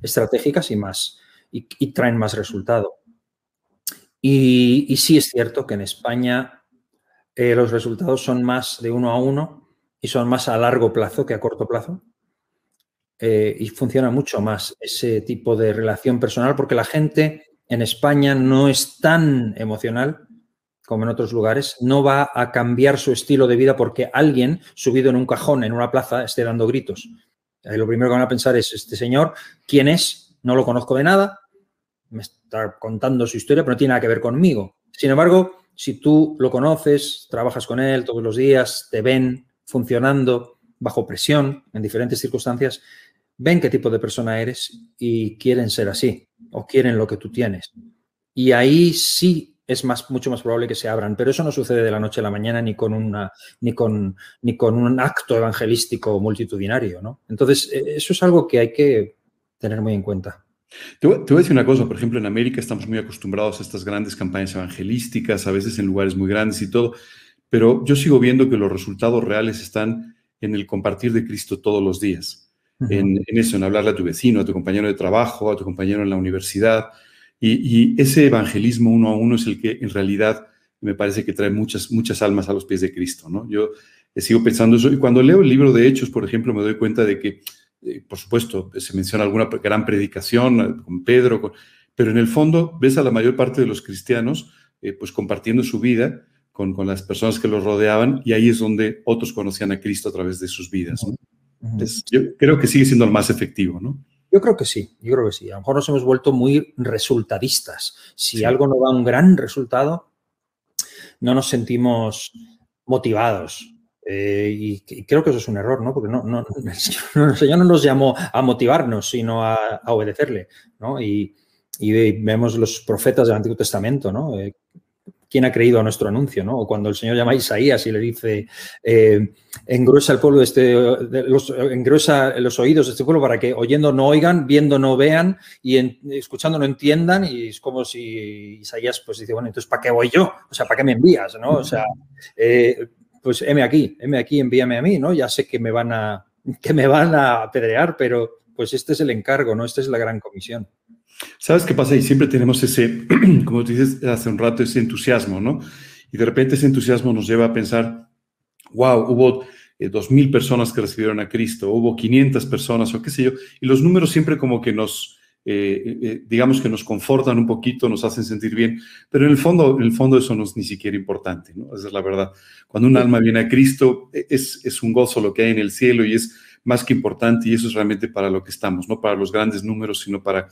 Speaker 3: estratégicas y más y traen más resultado. Y, sí es cierto que en España eh, los resultados son más de uno a uno y son más a largo plazo que a corto plazo. Eh, y funciona mucho más ese tipo de relación personal porque la gente en España no es tan emocional como en otros lugares, no va a cambiar su estilo de vida porque alguien subido en un cajón en una plaza esté dando gritos. Lo primero que van a pensar es, este señor, ¿quién es? No lo conozco de nada, me está contando su historia, pero no tiene nada que ver conmigo. Sin embargo, si tú lo conoces, trabajas con él todos los días, te ven funcionando bajo presión en diferentes circunstancias, ven qué tipo de persona eres y quieren ser así o quieren lo que tú tienes. Y ahí sí es más, mucho más probable que se abran, pero eso no sucede de la noche a la mañana ni con, una, ni con, ni con un acto evangelístico multitudinario. ¿no? Entonces, e, eso es algo que hay que tener muy en cuenta.
Speaker 2: Te voy, a decir una cosa, por ejemplo, en América estamos muy acostumbrados a estas grandes campañas evangelísticas, a veces en lugares muy grandes y todo, pero yo sigo viendo que los resultados reales están en el compartir de Cristo todos los días, en, eso, en hablarle a tu vecino, a tu compañero de trabajo, a tu compañero en la universidad, y, ese evangelismo uno a uno es el que en realidad me parece que trae muchas, muchas almas a los pies de Cristo, ¿no? Yo sigo pensando eso, y cuando leo el libro de Hechos, por ejemplo, me doy cuenta de que eh, por supuesto, se menciona alguna gran predicación eh, con Pedro, pero en el fondo ves a la mayor parte de los cristianos eh, pues compartiendo su vida con, las personas que los rodeaban y ahí es donde otros conocían a Cristo a través de sus vidas. yo creo que sigue siendo el más efectivo, ¿no?
Speaker 3: Yo creo que sí, yo creo que sí. A lo mejor nos hemos vuelto muy resultadistas. Si algo no da un gran resultado, no nos sentimos motivados. Eh, y, creo que eso es un error, ¿no? Porque no, no, [laughs] el, Señor, no nos llamó a motivarnos, sino a, obedecerle, ¿no? Y, vemos los profetas del Antiguo Testamento, ¿no? Eh, ¿Quién ha creído a nuestro anuncio, ¿no? O cuando el Señor llama a Isaías y le dice, eh, engruesa el pueblo de este, los, engruesa los oídos de este pueblo para que oyendo no oigan, viendo no vean y escuchando no entiendan. Y es como si Isaías pues dice, bueno, entonces ¿para qué voy yo? O sea, ¿para qué me envías, no? O sea, pues heme aquí, heme aquí, envíame a mí, ¿no? Ya sé que me van a, que me van a apedrear, pero pues este es el encargo, ¿no? Esta es la gran comisión.
Speaker 2: ¿Sabes qué pasa? Y siempre tenemos ese, [clears throat] como tú dices hace un rato, ese entusiasmo, ¿no? Y de repente ese entusiasmo nos lleva a pensar, wow, hubo eh, dos mil personas que recibieron a Cristo, hubo 500 personas o qué sé yo, y los números siempre como que nos, eh, eh, digamos que nos confortan un poquito, nos hacen sentir bien, pero en el fondo, en el fondo eso no es ni siquiera importante, ¿no? Esa es la verdad. Cuando un alma viene a Cristo, e, es, es un gozo lo que hay en el cielo y es más que importante y eso es realmente para lo que estamos, no para los grandes números, sino para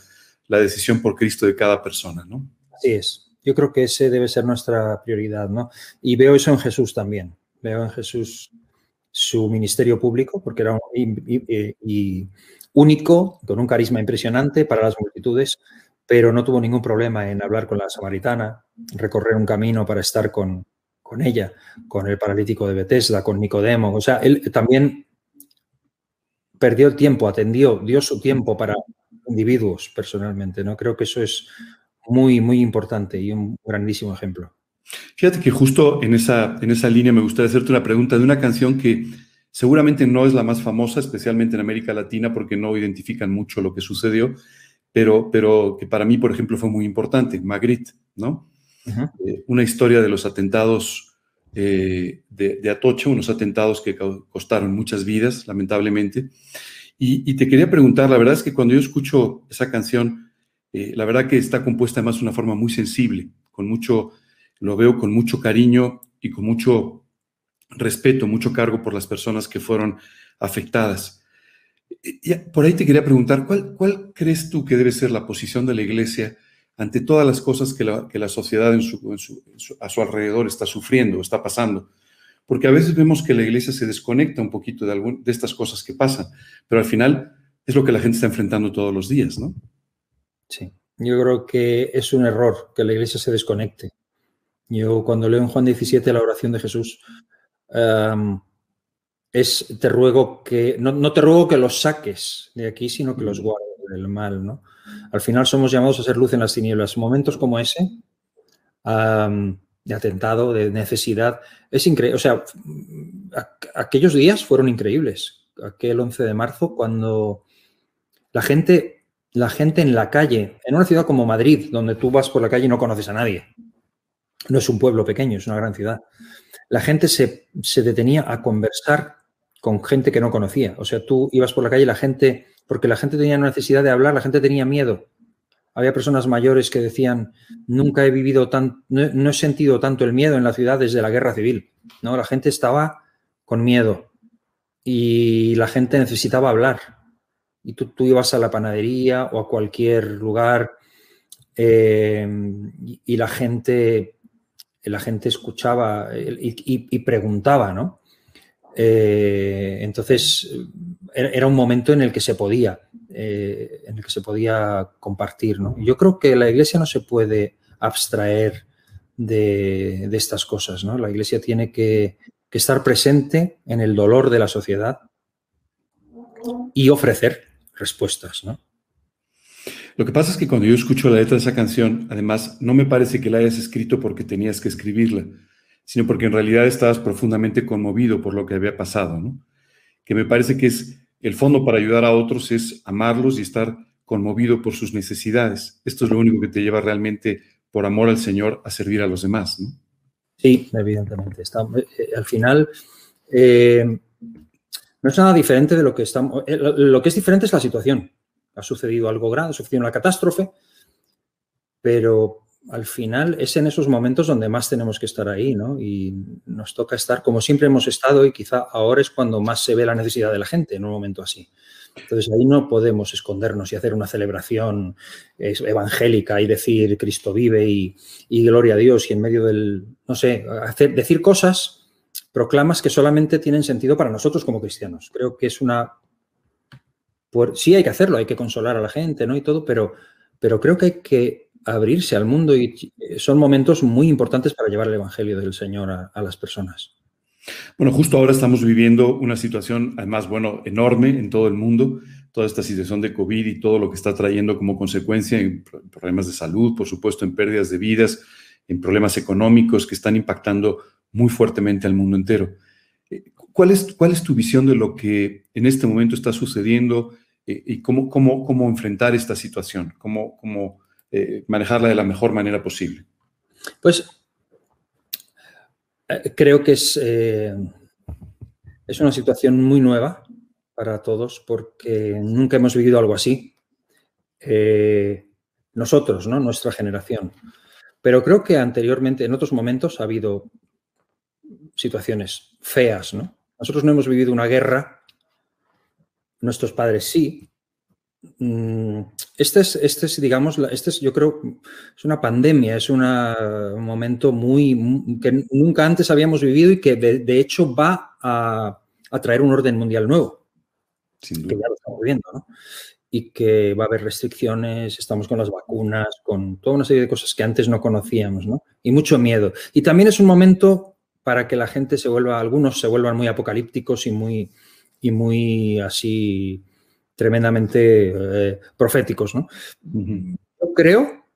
Speaker 2: la decisión por Cristo de cada persona, ¿no?
Speaker 3: Así es. Yo creo que ese debe ser nuestra prioridad, ¿no? Y veo eso en Jesús también. Veo en Jesús su ministerio público, porque era y, único, con un carisma impresionante para las multitudes, pero no tuvo ningún problema en hablar con la samaritana, recorrer un camino para estar con, con ella, con el paralítico de Bethesda, con Nicodemo. O sea, él también perdió el tiempo, atendió, dio su tiempo para individuos personalmente. ¿no? Creo que eso es muy, muy importante y un grandísimo ejemplo.
Speaker 2: Fíjate que justo en esa, en esa línea me gustaría hacerte una pregunta de una canción que seguramente no es la más famosa, especialmente en América Latina, porque no identifican mucho lo que sucedió, pero, pero que para mí, por ejemplo, fue muy importante, Magritte, ¿no? Eh, una historia de los atentados de, de, Atocha, unos atentados que costaron muchas vidas, lamentablemente. Y, te quería preguntar, la verdad es que cuando yo escucho esa canción, eh, la verdad que está compuesta además de una forma muy sensible, con mucho, lo veo con mucho cariño y con mucho respeto, mucho cargo por las personas que fueron afectadas. Y por ahí te quería preguntar, ¿cuál, ¿cuál crees tú que debe ser la posición de la Iglesia ante todas las cosas que la, que la sociedad a su alrededor está sufriendo, está pasando? Porque a veces vemos que la iglesia se desconecta un poquito de, algún, de estas cosas que pasan, pero al final es lo que la gente está enfrentando todos los días, ¿no?
Speaker 3: Sí, yo creo que es un error que la iglesia se desconecte. Yo cuando leo en Juan 17 la oración de Jesús, es, te ruego que, no, te ruego que los saques de aquí, sino que los guardes del mal, ¿no? Al final somos llamados a ser luz en las tinieblas. Momentos como ese, de atentado, de necesidad. Es increíble. O sea, aquellos días fueron increíbles. Aquel 11 de marzo, cuando la gente, la gente en la calle, en una ciudad como Madrid, donde tú vas por la calle y no conoces a nadie. No es un pueblo pequeño, es una gran ciudad. La gente se, se detenía a conversar con gente que no conocía. O sea, tú ibas por la calle y la gente, porque la gente tenía necesidad de hablar, la gente tenía miedo había personas mayores que decían, nunca he vivido tan, no, he sentido tanto el miedo en la ciudad desde la guerra civil. ¿no? La gente estaba con miedo y la gente necesitaba hablar. Y tú, tú ibas a la panadería o a cualquier lugar eh, y, la gente, la gente escuchaba y, preguntaba, ¿no? Eh, entonces, era un momento en el que se podía. Eh, en el que se podía compartir. Yo creo que la iglesia no se puede abstraer de, estas cosas. ¿no? La iglesia tiene que, estar presente en el dolor de la sociedad y ofrecer respuestas.
Speaker 2: Lo que pasa es que cuando yo escucho la letra de esa canción, además, no me parece que la hayas escrito porque tenías que escribirla, sino porque en realidad estabas profundamente conmovido por lo que había pasado, ¿no? Que me parece que es el fondo para ayudar a otros es amarlos y estar conmovido por sus necesidades. Esto es lo único que te lleva realmente, por amor al Señor, a servir a los demás. ¿no?
Speaker 3: Sí, evidentemente. Eh, al final, eh, no es nada diferente de lo que estamos. Eh, lo que es diferente es la situación. Ha sucedido algo grande, ha sucedido una catástrofe, pero al final es en esos momentos donde más tenemos que estar ahí, ¿no? Y nos toca estar como siempre hemos estado y quizá ahora es cuando más se ve la necesidad de la gente en un momento así. Entonces ahí no podemos escondernos y hacer una celebración evangélica y decir Cristo vive y, gloria a Dios y en medio del, no sé, hacer, decir cosas, proclamas que solamente tienen sentido para nosotros como cristianos. Creo que es una... sí hay que hacerlo, hay que consolar a la gente, ¿no? Y todo, pero, pero creo que hay que abrirse al mundo y son momentos muy importantes para llevar el Evangelio del Señor a, las personas.
Speaker 2: Bueno, justo ahora estamos viviendo una situación, además, bueno, enorme en todo el mundo, toda esta situación de COVID y todo lo que está trayendo como consecuencia en problemas de salud, por supuesto, en pérdidas de vidas, en problemas económicos que están impactando muy fuertemente al mundo entero. Eh, ¿Cuál es, cuál es tu visión de lo que en este momento está sucediendo eh, y cómo, cómo, cómo enfrentar esta situación? ¿Cómo, cómo eh, manejarla de la mejor manera posible?
Speaker 3: Pues eh, creo que es, eh, es una situación muy nueva para todos porque nunca hemos vivido algo así. nosotros, ¿no? Nuestra generación. Pero creo que anteriormente, en otros momentos, ha habido situaciones feas, ¿no? Nosotros no hemos vivido una guerra, nuestros padres sí, este es, este es, digamos, este es, yo creo, es una pandemia, es un momento muy, que nunca antes habíamos vivido y que de, hecho va a, traer un orden mundial nuevo. Que ya lo estamos viendo, ¿no? Y que va a haber restricciones, estamos con las vacunas, con toda una serie de cosas que antes no conocíamos, ¿no? Y mucho miedo. Y también es un momento para que la gente se vuelva, algunos se vuelvan muy apocalípticos y muy, y muy así tremendamente eh, proféticos. ¿no? Yo creo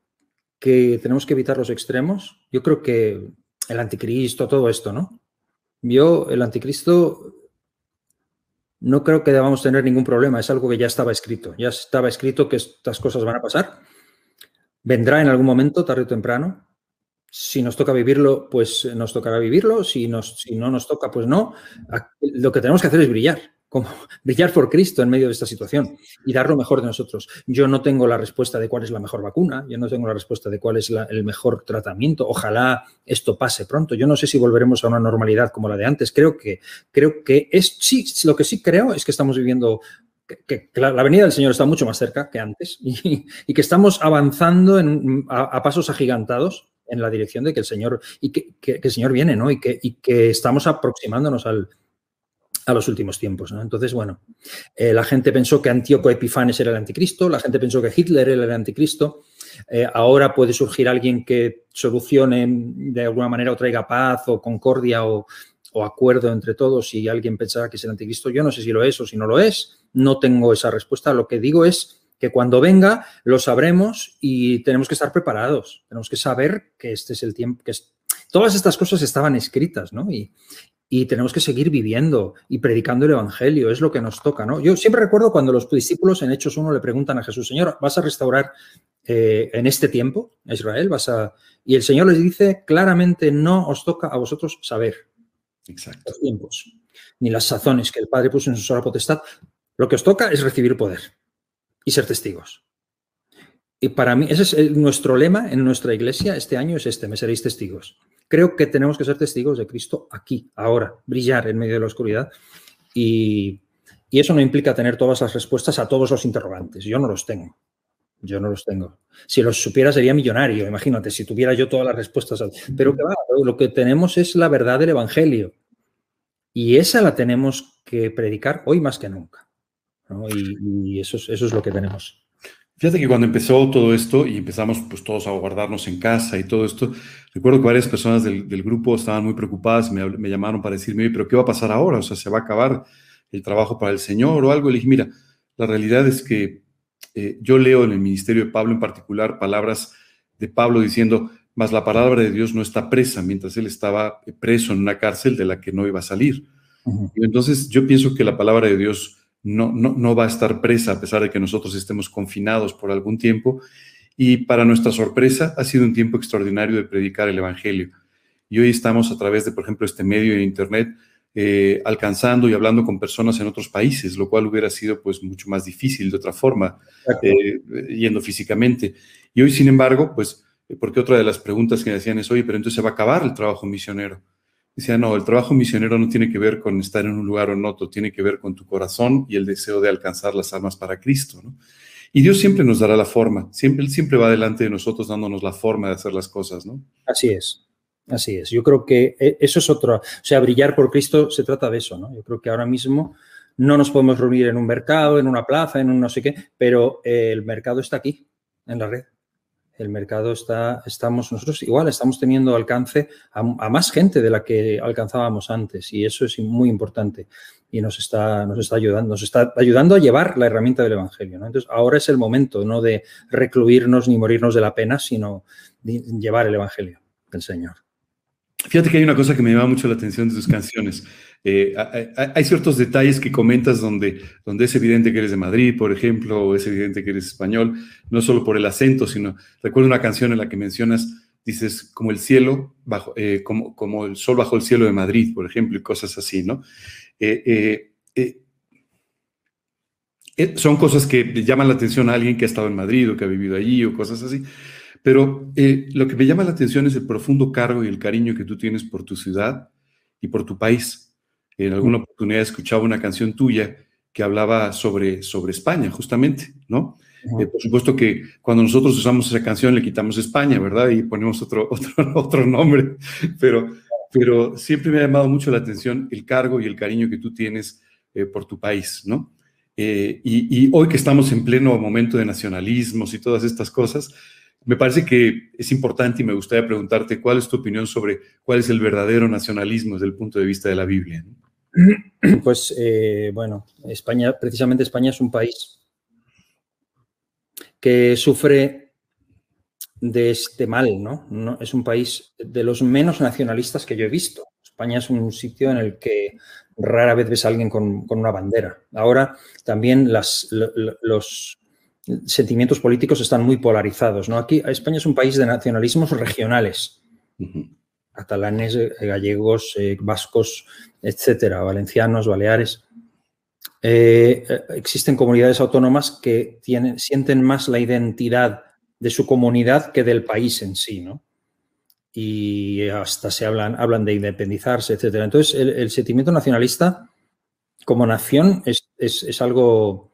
Speaker 3: que tenemos que evitar los extremos. Yo creo que el anticristo, todo esto, ¿no? Yo, el anticristo, no creo que debamos tener ningún problema. Es algo que ya estaba escrito. Ya estaba escrito que estas cosas van a pasar. Vendrá en algún momento, tarde o temprano. si nos toca vivirlo, pues nos tocará vivirlo. Si, nos, si no nos toca, pues no. Lo que tenemos que hacer es brillar, como [laughs] brillar por Cristo en medio de esta situación y dar lo mejor de nosotros. Yo no tengo la respuesta de cuál es la mejor vacuna, yo no tengo la respuesta de cuál es el mejor tratamiento. Ojalá esto pase pronto. Yo no sé si volveremos a una normalidad como la de antes. Creo que, creo que es, sí, lo que sí creo es que estamos viviendo que, la, venida del Señor está mucho más cerca que antes [laughs] y, que estamos avanzando a, pasos agigantados en la dirección de que el Señor, y que, el Señor viene, ¿no? Y que, y que estamos aproximándonos al, a los últimos tiempos. ¿no? Entonces, bueno, eh, la gente pensó que Antíoco Epifanes era el anticristo, la gente pensó que Hitler era el anticristo. Eh, ahora puede surgir alguien que solucione de alguna manera o traiga paz o concordia o, acuerdo entre todos y alguien pensará que es el anticristo. Yo no sé si lo es o si no lo es, no tengo esa respuesta. Lo que digo es que cuando venga lo sabremos y tenemos que estar preparados. Tenemos que saber que este es el tiempo, que todas estas cosas estaban escritas, ¿no? Y, tenemos que seguir viviendo y predicando el Evangelio, es lo que nos toca, ¿no? Yo siempre recuerdo cuando los discípulos en Hechos 1 le preguntan a Jesús, Señor, ¿vas a restaurar eh, en este tiempo a Israel? ¿Vas a... Y el Señor les dice claramente, no os toca a vosotros saber
Speaker 2: Exacto.
Speaker 3: los tiempos, ni las sazones que el Padre puso en su sola potestad. Lo que os toca es recibir poder y ser testigos. Y para mí, ese es nuestro lema en nuestra iglesia este año, es este, me seréis testigos. Creo que tenemos que ser testigos de Cristo aquí, ahora, brillar en medio de la oscuridad. Y, y eso no implica tener todas las respuestas a todos los interrogantes. Yo no los tengo. Yo no los tengo. Si los supiera sería millonario, imagínate, si tuviera yo todas las respuestas. Pero que lo que tenemos es la verdad del Evangelio. Y esa la tenemos que predicar hoy más que nunca. Y, eso, es, eso es lo que tenemos.
Speaker 2: Fíjate que cuando empezó todo esto y empezamos pues todos a guardarnos en casa y todo esto, recuerdo que varias personas del, grupo estaban muy preocupadas, me, me, llamaron para decirme, pero ¿qué va a pasar ahora? O sea, ¿se va a acabar el trabajo para el Señor o algo? Y le dije, mira, la realidad es que eh, yo leo en el ministerio de Pablo en particular palabras de Pablo diciendo, mas la palabra de Dios no está presa, mientras él estaba preso en una cárcel de la que no iba a salir. y entonces yo pienso que la palabra de Dios no, no, va a estar presa a pesar de que nosotros estemos confinados por algún tiempo. Y para nuestra sorpresa, ha sido un tiempo extraordinario de predicar el Evangelio. Y hoy estamos a través de, por ejemplo, este medio de Internet, eh, alcanzando y hablando con personas en otros países, lo cual hubiera sido pues mucho más difícil de otra forma, eh, yendo físicamente. Y hoy, sin embargo, pues, porque otra de las preguntas que me decían es, oye, pero entonces se va a acabar el trabajo misionero. Decía, no, el trabajo misionero no tiene que ver con estar en un lugar o en otro, tiene que ver con tu corazón y el deseo de alcanzar las almas para Cristo, ¿no? Y Dios siempre nos dará la forma, siempre, Él siempre va delante de nosotros dándonos la forma de hacer las cosas, ¿no?
Speaker 3: Así es, así es. Yo creo que e, eso es otro, o sea, brillar por Cristo se trata de eso, ¿no? Yo creo que ahora mismo no nos podemos reunir en un mercado, en una plaza, en un no sé qué, pero el mercado está aquí, en la red el mercado está, estamos, nosotros igual estamos teniendo alcance a, más gente de la que alcanzábamos antes y eso es muy importante y nos está, nos está ayudando, nos está ayudando a llevar la herramienta del Evangelio. Entonces, ahora es el momento no de recluirnos ni morirnos de la pena, sino llevar el Evangelio del Señor.
Speaker 2: Fíjate que hay una cosa que me llama mucho la atención de tus canciones. Eh, hay ciertos detalles que comentas donde, donde es evidente que eres de Madrid, por ejemplo, o es evidente que eres español, no solo por el acento, sino recuerdo una canción en la que mencionas, dices, como el cielo, bajo, eh, como, como el sol bajo el cielo de Madrid, por ejemplo, y cosas así, ¿no? Eh, son cosas que llaman la atención a alguien que ha estado en Madrid o que ha vivido allí o cosas así. Pero lo que me llama la atención es el profundo cargo y el cariño que tú tienes por tu ciudad y por tu país. En alguna oportunidad escuchaba una canción tuya que hablaba sobre, sobre España, justamente, ¿no? Eh, por supuesto que cuando nosotros usamos esa canción le quitamos España, ¿verdad? Y ponemos otro, [laughs] otro, otro nombre, pero, pero siempre me ha llamado mucho la atención el cargo y el cariño que tú tienes eh, por tu país, ¿no? Eh, y, y, hoy que estamos en pleno momento de nacionalismos y todas estas cosas, me parece que es importante y me gustaría preguntarte cuál es tu opinión sobre cuál es el verdadero nacionalismo desde el punto de vista de la Biblia. [clears throat]
Speaker 3: Pues eh, bueno, España, precisamente España es un país que sufre de este mal, ¿no? ¿no? Es un país de los menos nacionalistas que yo he visto. España es un sitio en el que rara vez ves a alguien con, una bandera. Ahora también las, los sentimientos políticos están muy polarizados, ¿no? Aquí España es un país de nacionalismos regionales catalanes, eh, gallegos, eh, vascos, etcétera, valencianos, baleares. Eh, existen comunidades autónomas que tienen, sienten más la identidad de su comunidad que del país en sí, ¿no? Y hasta se hablan, hablan de independizarse, etcétera. Entonces, el, sentimiento nacionalista como nación es, es algo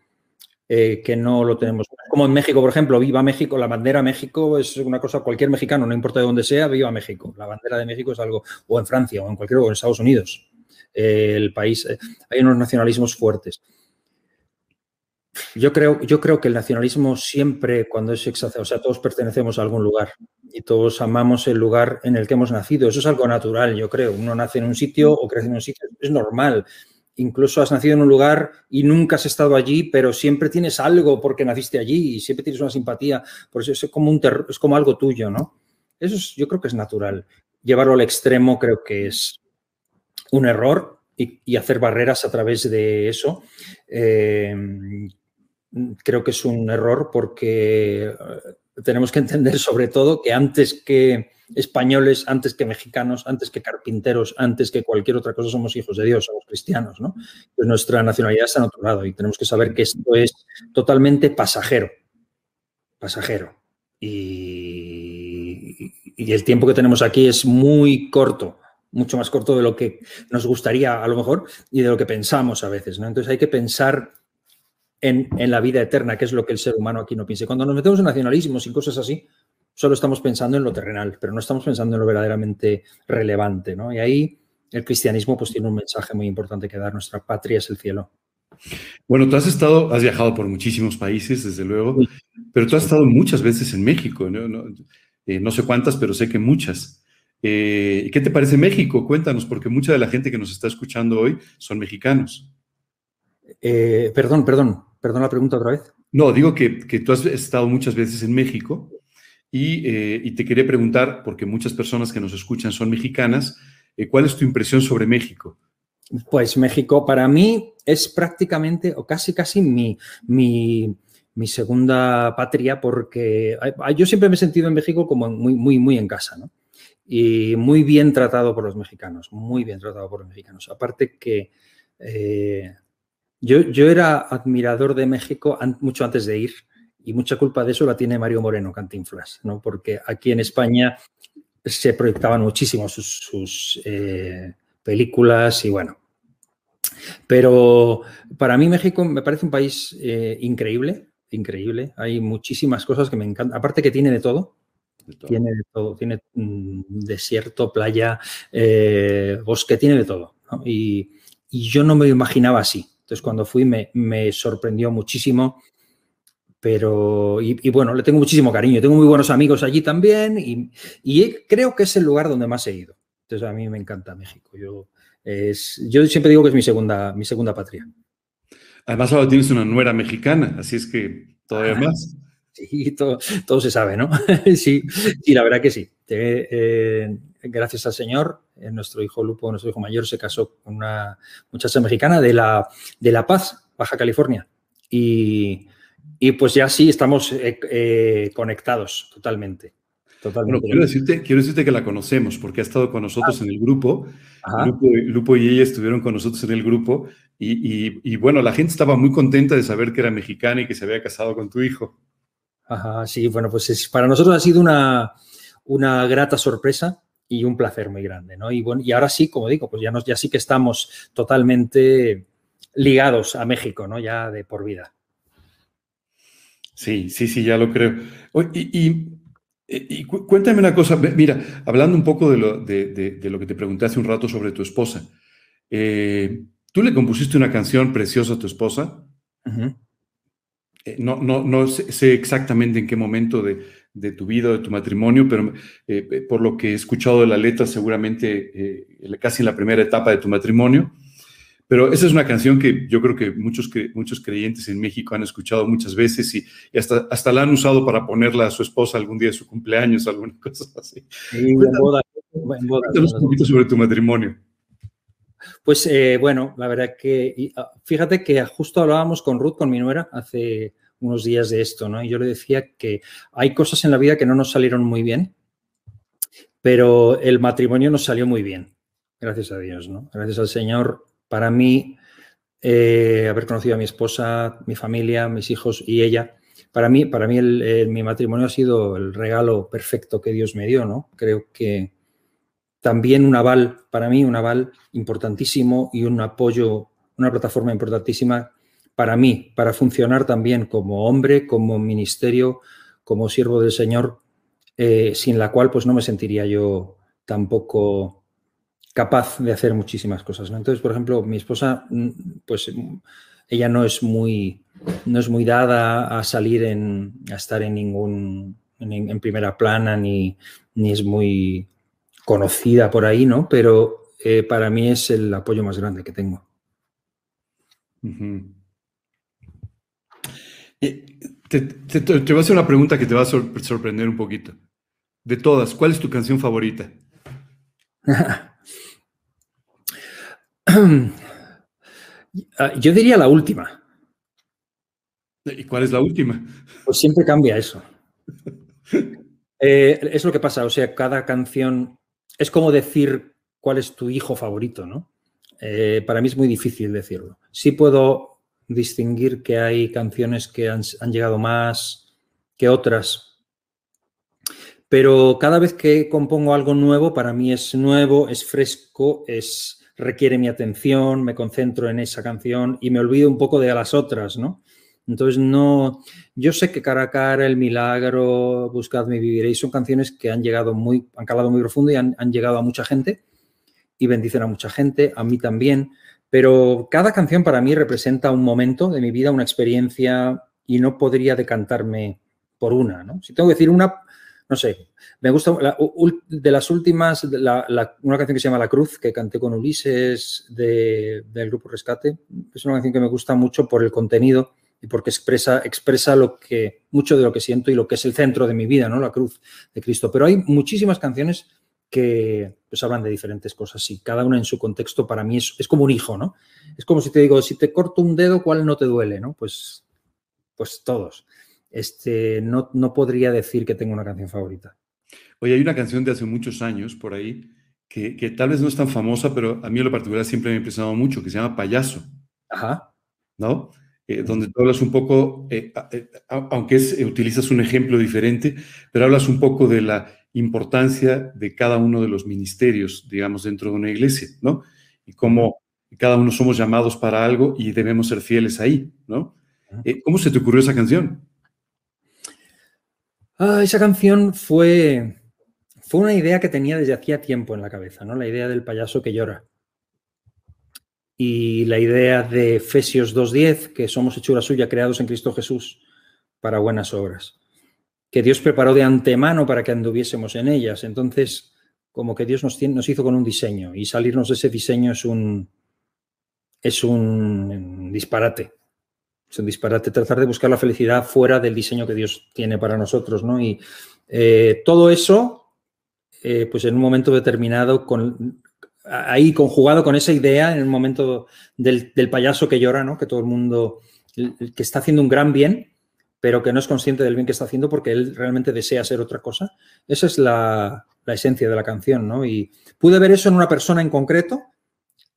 Speaker 3: eh, que no lo tenemos. Como en México, por ejemplo, viva México, la bandera México es una cosa, cualquier mexicano, no importa de dónde sea, viva México. La bandera de México es algo, o en Francia, o en cualquier, o en Estados Unidos. Eh, el país, eh, hay unos nacionalismos fuertes. Yo creo, yo creo que el nacionalismo siempre, cuando es exacerbado, o sea, todos pertenecemos a algún lugar y todos amamos el lugar en el que hemos nacido. Eso es algo natural, yo creo. Uno nace en un sitio o crece en un sitio, es normal incluso has nacido en un lugar y nunca has estado allí, pero siempre tienes algo porque naciste allí y siempre tienes una simpatía. Por eso es como, un es como algo tuyo, ¿no? Eso yo creo que es natural. Llevarlo al extremo creo que es un error y, hacer barreras a través de eso. Eh, creo que es un error porque eh, tenemos que entender sobre todo que antes que españoles, antes que mexicanos, antes que carpinteros, antes que cualquier otra cosa, somos hijos de Dios, somos cristianos, ¿no? Pues nuestra nacionalidad está en otro lado y tenemos que saber que esto es totalmente pasajero, pasajero. Y, el tiempo que tenemos aquí es muy corto, mucho más corto de lo que nos gustaría a lo mejor y de lo que pensamos a veces, ¿no? Entonces hay que pensar en, en, la vida eterna, que es lo que el ser humano aquí no piensa. Cuando nos metemos en nacionalismos y cosas así, solo estamos pensando en lo terrenal, pero no estamos pensando en lo verdaderamente relevante. ¿no? Y ahí el cristianismo pues, tiene un mensaje muy importante que dar. Nuestra patria es el cielo.
Speaker 2: Bueno, tú has estado, has viajado por muchísimos países, desde luego, pero tú has estado muchas veces en México, ¿no? No, eh, sé cuántas, pero sé que muchas. Eh, ¿Qué te parece México? Cuéntanos, porque mucha de la gente que nos está escuchando hoy son mexicanos.
Speaker 3: Eh, perdón, perdón, perdón la pregunta otra vez.
Speaker 2: No, digo que, que, tú has estado muchas veces en México eh, y, te quería preguntar, porque muchas personas que nos escuchan son mexicanas, eh, ¿cuál es tu impresión sobre México?
Speaker 3: Pues México para mí es prácticamente o casi casi mi, mi, mi segunda patria porque yo siempre me he sentido en México como muy, muy, muy en casa, ¿no? Y muy bien tratado por los mexicanos, muy bien tratado por los mexicanos. Aparte que eh, yo, yo, era admirador de México mucho antes de ir y mucha culpa de eso la tiene Mario Moreno, Cantinflas, ¿no? porque aquí en España se proyectaban muchísimo sus, eh, películas y bueno. Pero para mí México me parece un país eh, increíble, increíble. Hay muchísimas cosas que me encantan. Aparte que tiene de todo. Tiene de todo. Tiene mm, desierto, playa, eh, bosque, tiene de todo. Y, yo no me imaginaba así. Entonces cuando fui me, me sorprendió muchísimo pero, y, bueno, le tengo muchísimo cariño. Tengo muy buenos amigos allí también y, creo que es el lugar donde más he ido. Entonces a mí me encanta México. Yo, es, yo siempre digo que es mi segunda, mi segunda patria.
Speaker 2: Además ahora tienes una nuera mexicana, así es que todavía ah, más.
Speaker 3: Sí, todo, todo, se sabe, ¿no? [laughs] sí, sí, la verdad que sí. Eh, gracias al Señor, eh, nuestro hijo Lupo, nuestro hijo mayor, se casó con una muchacha mexicana de La, de la Paz, Baja California. Y, y pues ya sí, estamos eh, eh, conectados totalmente.
Speaker 2: Bueno, quiero decirte, quiero decirte que la conocemos porque ha estado con nosotros en el grupo. Lupo, y ella estuvieron con nosotros en el grupo y, bueno, la gente estaba muy contenta de saber que era mexicana y que se había casado con tu hijo.
Speaker 3: Ajá, sí, bueno, pues para nosotros ha sido una, una grata sorpresa y un placer muy grande, ¿no? Y, bueno, y ahora sí, como digo, pues ya, nos, ya sí que estamos totalmente ligados a México, ¿no? Ya de por vida.
Speaker 2: Sí, sí, sí, ya lo creo. Y, cuéntame una cosa, mira, hablando un poco de lo, de, lo, que te pregunté hace un rato sobre tu esposa, eh, ¿tú le compusiste una canción preciosa a tu esposa? Eh, no, no, no sé, exactamente en qué momento de, tu vida, de tu matrimonio, pero eh, por lo que he escuchado de la letra, seguramente casi en la primera etapa de tu matrimonio. Pero esa es una canción que yo creo que muchos, muchos creyentes en México han escuchado muchas veces y, hasta, hasta la han usado para ponerla a su esposa algún día de su cumpleaños, alguna [laughs] cosa así. Sí, boda, Cuéntanos un poquito sobre tu matrimonio.
Speaker 3: Pues eh, bueno, la verdad que ah, fíjate que justo hablábamos con Ruth, con mi nuera, hace unos días de esto, ¿no? Y yo le decía que hay cosas en la vida que no nos salieron muy bien, pero el matrimonio nos salió muy bien, gracias a Dios, ¿no? Gracias al Señor. Para mí, eh, haber conocido a mi esposa, mi familia, mis hijos y ella, para mí, para mí mi matrimonio ha sido el regalo perfecto que Dios me dio, ¿no? Creo que también un aval, para mí un aval importantísimo y un apoyo, una plataforma importantísima para mí, para funcionar también como hombre, como ministerio, como siervo del Señor, eh, sin la cual pues no me sentiría yo tampoco capaz de hacer muchísimas cosas. Entonces, por ejemplo, mi esposa, mm, pues ella no es muy, no es muy dada a salir en, a estar en ningún, en, primera plana, ni, ni, es muy conocida por ahí, ¿no? Pero eh, para mí es el apoyo más grande que tengo.
Speaker 2: Te, voy a hacer una pregunta que te va a sorprender un poquito. De todas, ¿cuál es tu canción favorita? [clears throat]
Speaker 3: Ah, yo diría la última.
Speaker 2: ¿Y cuál es la última?
Speaker 3: Pues siempre cambia eso. [laughs] Eh, es lo que pasa, o sea, cada canción es como decir cuál es tu hijo favorito, ¿no? Eh, para mí es muy difícil decirlo. Sí puedo distinguir que hay canciones que han, llegado más que otras, pero cada vez que compongo algo nuevo, para mí es nuevo, es fresco, es requiere mi atención, me concentro en esa canción y me olvido un poco de las otras, ¿no? Entonces, no, yo sé que cara a cara, El Milagro, Buscadme y Viviréis son canciones que han llegado muy, han calado muy profundo y han, han llegado a mucha gente y bendicen a mucha gente, a mí también, pero cada canción para mí representa un momento de mi vida, una experiencia y no podría decantarme por una, ¿no? Si tengo que decir una, no sé, me gusta de las últimas, una canción que se llama La Cruz, que canté con Ulises del grupo Rescate, es una canción que me gusta mucho por el contenido y porque expresa, expresa mucho de lo que siento y lo que es el centro de mi vida, ¿no? La cruz de Cristo. Pero hay muchísimas canciones que pues, hablan de diferentes cosas y cada una en su contexto para mí es, como un hijo, ¿no? Es como si te digo, si te corto un dedo, ¿cuál no te duele, no? Pues, pues todos. Este, no, no podría decir que tengo una canción favorita.
Speaker 2: Oye, hay una canción de hace muchos años por ahí que, que, tal vez no es tan famosa, pero a mí en lo particular siempre me ha impresionado mucho, que se llama Payaso.
Speaker 3: Ajá.
Speaker 2: ¿No? Eh, donde tú hablas un poco, eh, eh, aunque es, utilizas un ejemplo diferente, pero hablas un poco de la importancia de cada uno de los ministerios, digamos, dentro de una iglesia, ¿no? Y cómo cada uno somos llamados para algo y debemos ser fieles ahí, ¿no? ¿Cómo se te ocurrió esa canción?
Speaker 3: Ah, esa canción fue, fue una idea que tenía desde hacía tiempo en la cabeza, ¿no? La idea del payaso que llora y la idea de Efesios 2.10, que somos hechura suya, creados en Cristo Jesús para buenas obras, que Dios preparó de antemano para que anduviésemos en ellas. Entonces, como que Dios nos, hizo con un diseño y salirnos de ese diseño es un, es un disparate. Es un disparate tratar de buscar la felicidad fuera del diseño que Dios tiene para nosotros, ¿no? Y eh, todo eso, eh, pues en un momento determinado, con, ahí conjugado con esa idea en el momento del, payaso que llora, ¿no? Que todo el mundo, que está haciendo un gran bien, pero que no es consciente del bien que está haciendo porque él realmente desea ser otra cosa. Esa es la, esencia de la canción, ¿no? Y pude ver eso en una persona en concreto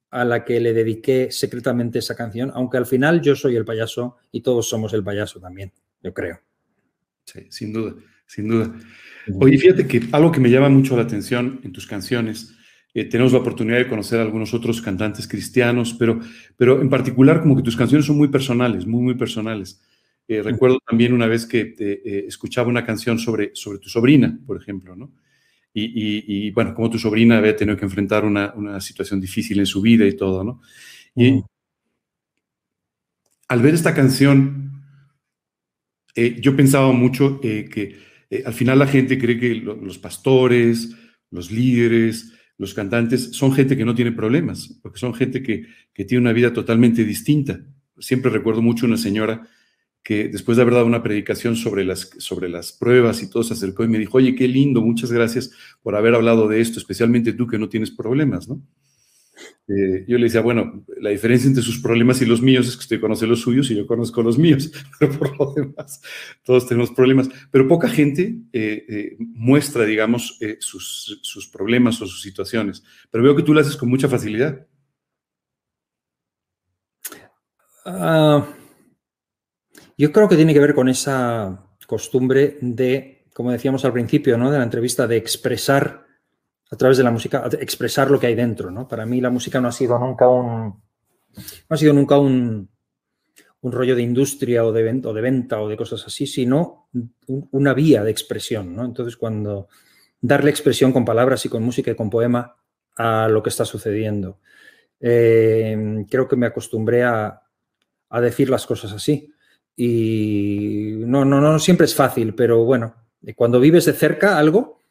Speaker 3: a la que le dediqué secretamente esa canción, aunque al final yo soy el payaso y todos somos el payaso también, yo creo.
Speaker 2: Sí, sin duda, sin duda. Oye, fíjate que algo que me llama mucho la atención en tus canciones eh, tenemos la oportunidad de conocer a algunos otros cantantes cristianos, pero, pero en particular como que tus canciones son muy personales, muy, muy personales. Eh, recuerdo también una vez que eh, escuchaba una canción sobre, sobre tu sobrina, por ejemplo, ¿no? Y, bueno, como tu sobrina había tenido que enfrentar una, una, situación difícil en su vida y todo, ¿no? Y al ver esta canción, yo pensaba mucho que al final la gente cree que los pastores, los líderes, los cantantes son gente que no tiene problemas, porque son gente que, tiene una vida totalmente distinta. Siempre recuerdo mucho una señora que después de haber dado una predicación sobre las, sobre las pruebas y todo, se acercó y me dijo, oye, qué lindo, muchas gracias por haber hablado de esto, especialmente tú que no tienes problemas, ¿no? eh, yo le decía, bueno, la diferencia entre sus problemas y los míos es que usted conoce los suyos y yo conozco los míos, [laughs] pero por lo demás, todos tenemos problemas. Pero poca gente eh, eh, muestra, digamos, sus, sus, problemas o sus situaciones. Pero veo que tú lo haces con mucha facilidad.
Speaker 3: Uh, yo creo que tiene que ver con esa costumbre de, como decíamos al principio ¿no? de la entrevista, de expresar a través de la música, expresar lo que hay dentro. ¿no? Para mí la música no ha sido nunca un, no ha sido nunca un, un rollo de industria o de, venta, o de venta o de cosas así, sino una vía de expresión. ¿no? Entonces, cuando darle expresión con palabras y con música y con poema a lo que está sucediendo. Eh, creo que me acostumbré a, a decir las cosas así. Y no, no, no siempre es fácil, pero bueno, cuando vives de cerca algo,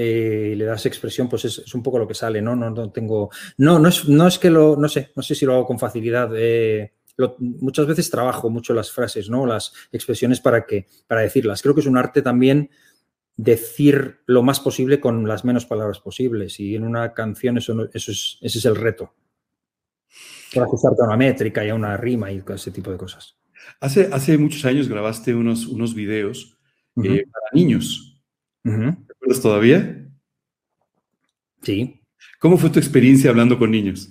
Speaker 3: eh, le das expresión, pues es, un poco lo que sale, ¿no? No, no tengo. No, no es, no es que lo. No sé, no sé si lo hago con facilidad. Eh, muchas veces trabajo mucho las frases, ¿no? Las expresiones para que, para decirlas. Creo que es un arte también decir lo más posible con las menos palabras posibles. Y en una canción eso, eso es, ese es el reto. Para ajustarte a una métrica y a una rima y ese tipo de cosas.
Speaker 2: Hace, hace muchos años grabaste unos, unos videos eh, para niños. ¿Te acuerdas todavía?
Speaker 3: Sí.
Speaker 2: ¿Cómo fue tu experiencia hablando con niños?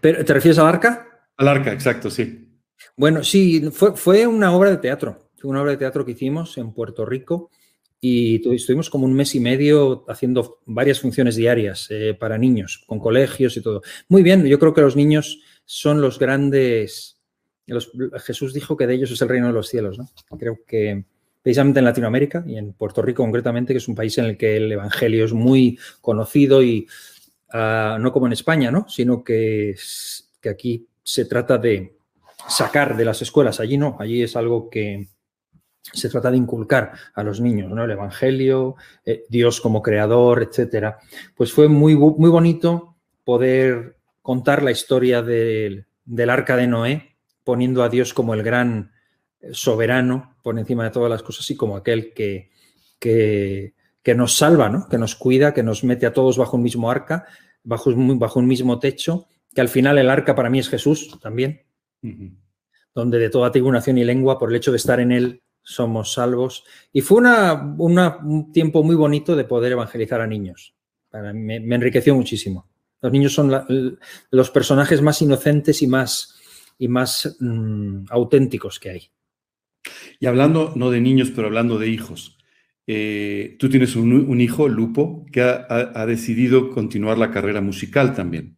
Speaker 3: ¿Pero, ¿Te refieres al arca?
Speaker 2: Al arca, exacto, sí.
Speaker 3: Bueno, sí, fue, fue una obra de teatro. Fue una obra de teatro que hicimos en Puerto Rico y estuvimos como un mes y medio haciendo varias funciones diarias eh, para niños, con colegios y todo. Muy bien, yo creo que los niños son los grandes Jesús dijo que de ellos es el reino de los cielos, ¿no? Creo que precisamente en Latinoamérica y en Puerto Rico concretamente, que es un país en el que el Evangelio es muy conocido y ah, no como en España, ¿no? Sino que, aquí se trata de sacar de las escuelas, allí no, allí es algo que se trata de inculcar a los niños, ¿no? El Evangelio, eh, Dios como creador, etcétera. Pues fue muy, muy bonito poder contar la historia del arca de Noé poniendo a Dios como el gran eh, soberano por encima de todas las cosas y como aquel que, que, nos salva, ¿no? que nos cuida, que nos mete a todos bajo un mismo arca, bajo, bajo un mismo techo, que al final el arca para mí es Jesús también, donde de toda tribulación y lengua, por el hecho de estar en él, somos salvos. Y fue una, un tiempo muy bonito de poder evangelizar a niños. me, enriqueció muchísimo. Los niños son los personajes más inocentes y más y más mm, auténticos que hay.
Speaker 2: Y hablando no de niños, pero hablando de hijos, eh, tú tienes un, hijo, Lupo, que ha, decidido continuar la carrera musical también.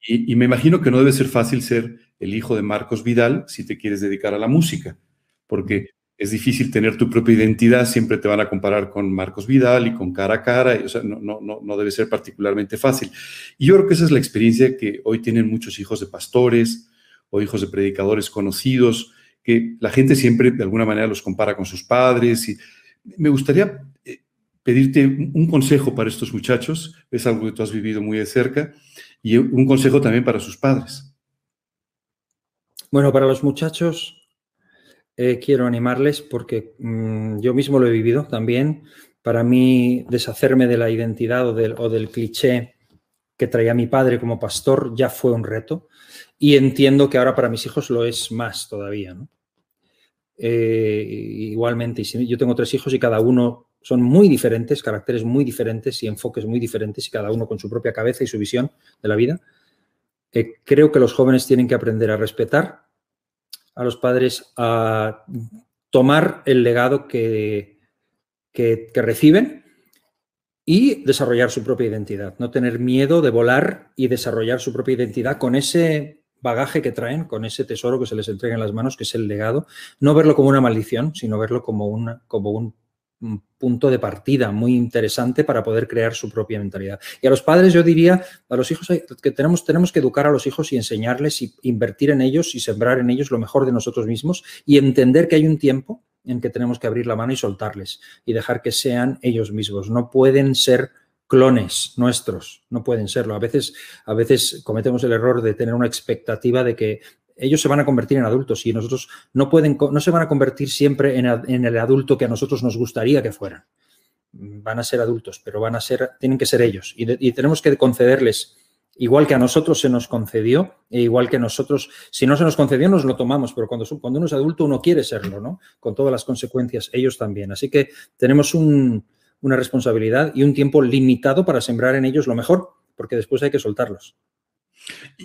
Speaker 2: y, me imagino que no debe ser fácil ser el hijo de Marcos Vidal si te quieres dedicar a la música, porque es difícil tener tu propia identidad, siempre te van a comparar con Marcos Vidal y con cara a cara, o sea, no, no, no debe ser particularmente fácil. Y yo creo que esa es la experiencia que hoy tienen muchos hijos de pastores, o hijos de predicadores conocidos, que la gente siempre de alguna manera los compara con sus padres. Y me gustaría eh, pedirte un consejo para estos muchachos, es algo que tú has vivido muy de cerca, y un consejo también para sus padres.
Speaker 3: Bueno, para los muchachos eh, quiero animarles porque mm, yo mismo lo he vivido también. Para mí, deshacerme de la identidad o del, o del cliché que traía mi padre como pastor ya fue un reto. Y entiendo que ahora para mis hijos lo es más todavía. Eh, igualmente, yo tengo tres hijos y cada uno son muy diferentes, caracteres muy diferentes y enfoques muy diferentes y cada uno con su propia cabeza y su visión de la vida. Eh, creo que los jóvenes tienen que aprender a respetar a los padres, a tomar el legado que, que reciben y desarrollar su propia identidad. No tener miedo de volar y desarrollar su propia identidad con ese bagaje que traen, con ese tesoro que se les entrega en las manos, que es el legado, no verlo como una maldición, sino verlo como, una, como un, punto de partida muy interesante para poder crear su propia mentalidad. Y a los padres yo diría, a los hijos que tenemos, tenemos que educar a los hijos y enseñarles y invertir en ellos y sembrar en ellos lo mejor de nosotros mismos y entender que hay un tiempo en que tenemos que abrir la mano y soltarles y dejar que sean ellos mismos. No pueden ser clones nuestros, no pueden serlo. A veces, a veces cometemos el error de tener una expectativa de que ellos se van a convertir en adultos y nosotros no pueden, no se van a convertir siempre en, el adulto que a nosotros nos gustaría que fueran. Van a ser adultos, pero van a ser, tienen que ser ellos y, tenemos que concederles igual que a nosotros se nos concedió, e igual que nosotros, si no se nos concedió, nos lo tomamos, pero cuando, cuando uno es adulto uno quiere serlo, ¿no? Con todas las consecuencias, ellos también. Así que tenemos una responsabilidad y un tiempo limitado para sembrar en ellos lo mejor, porque después hay que soltarlos.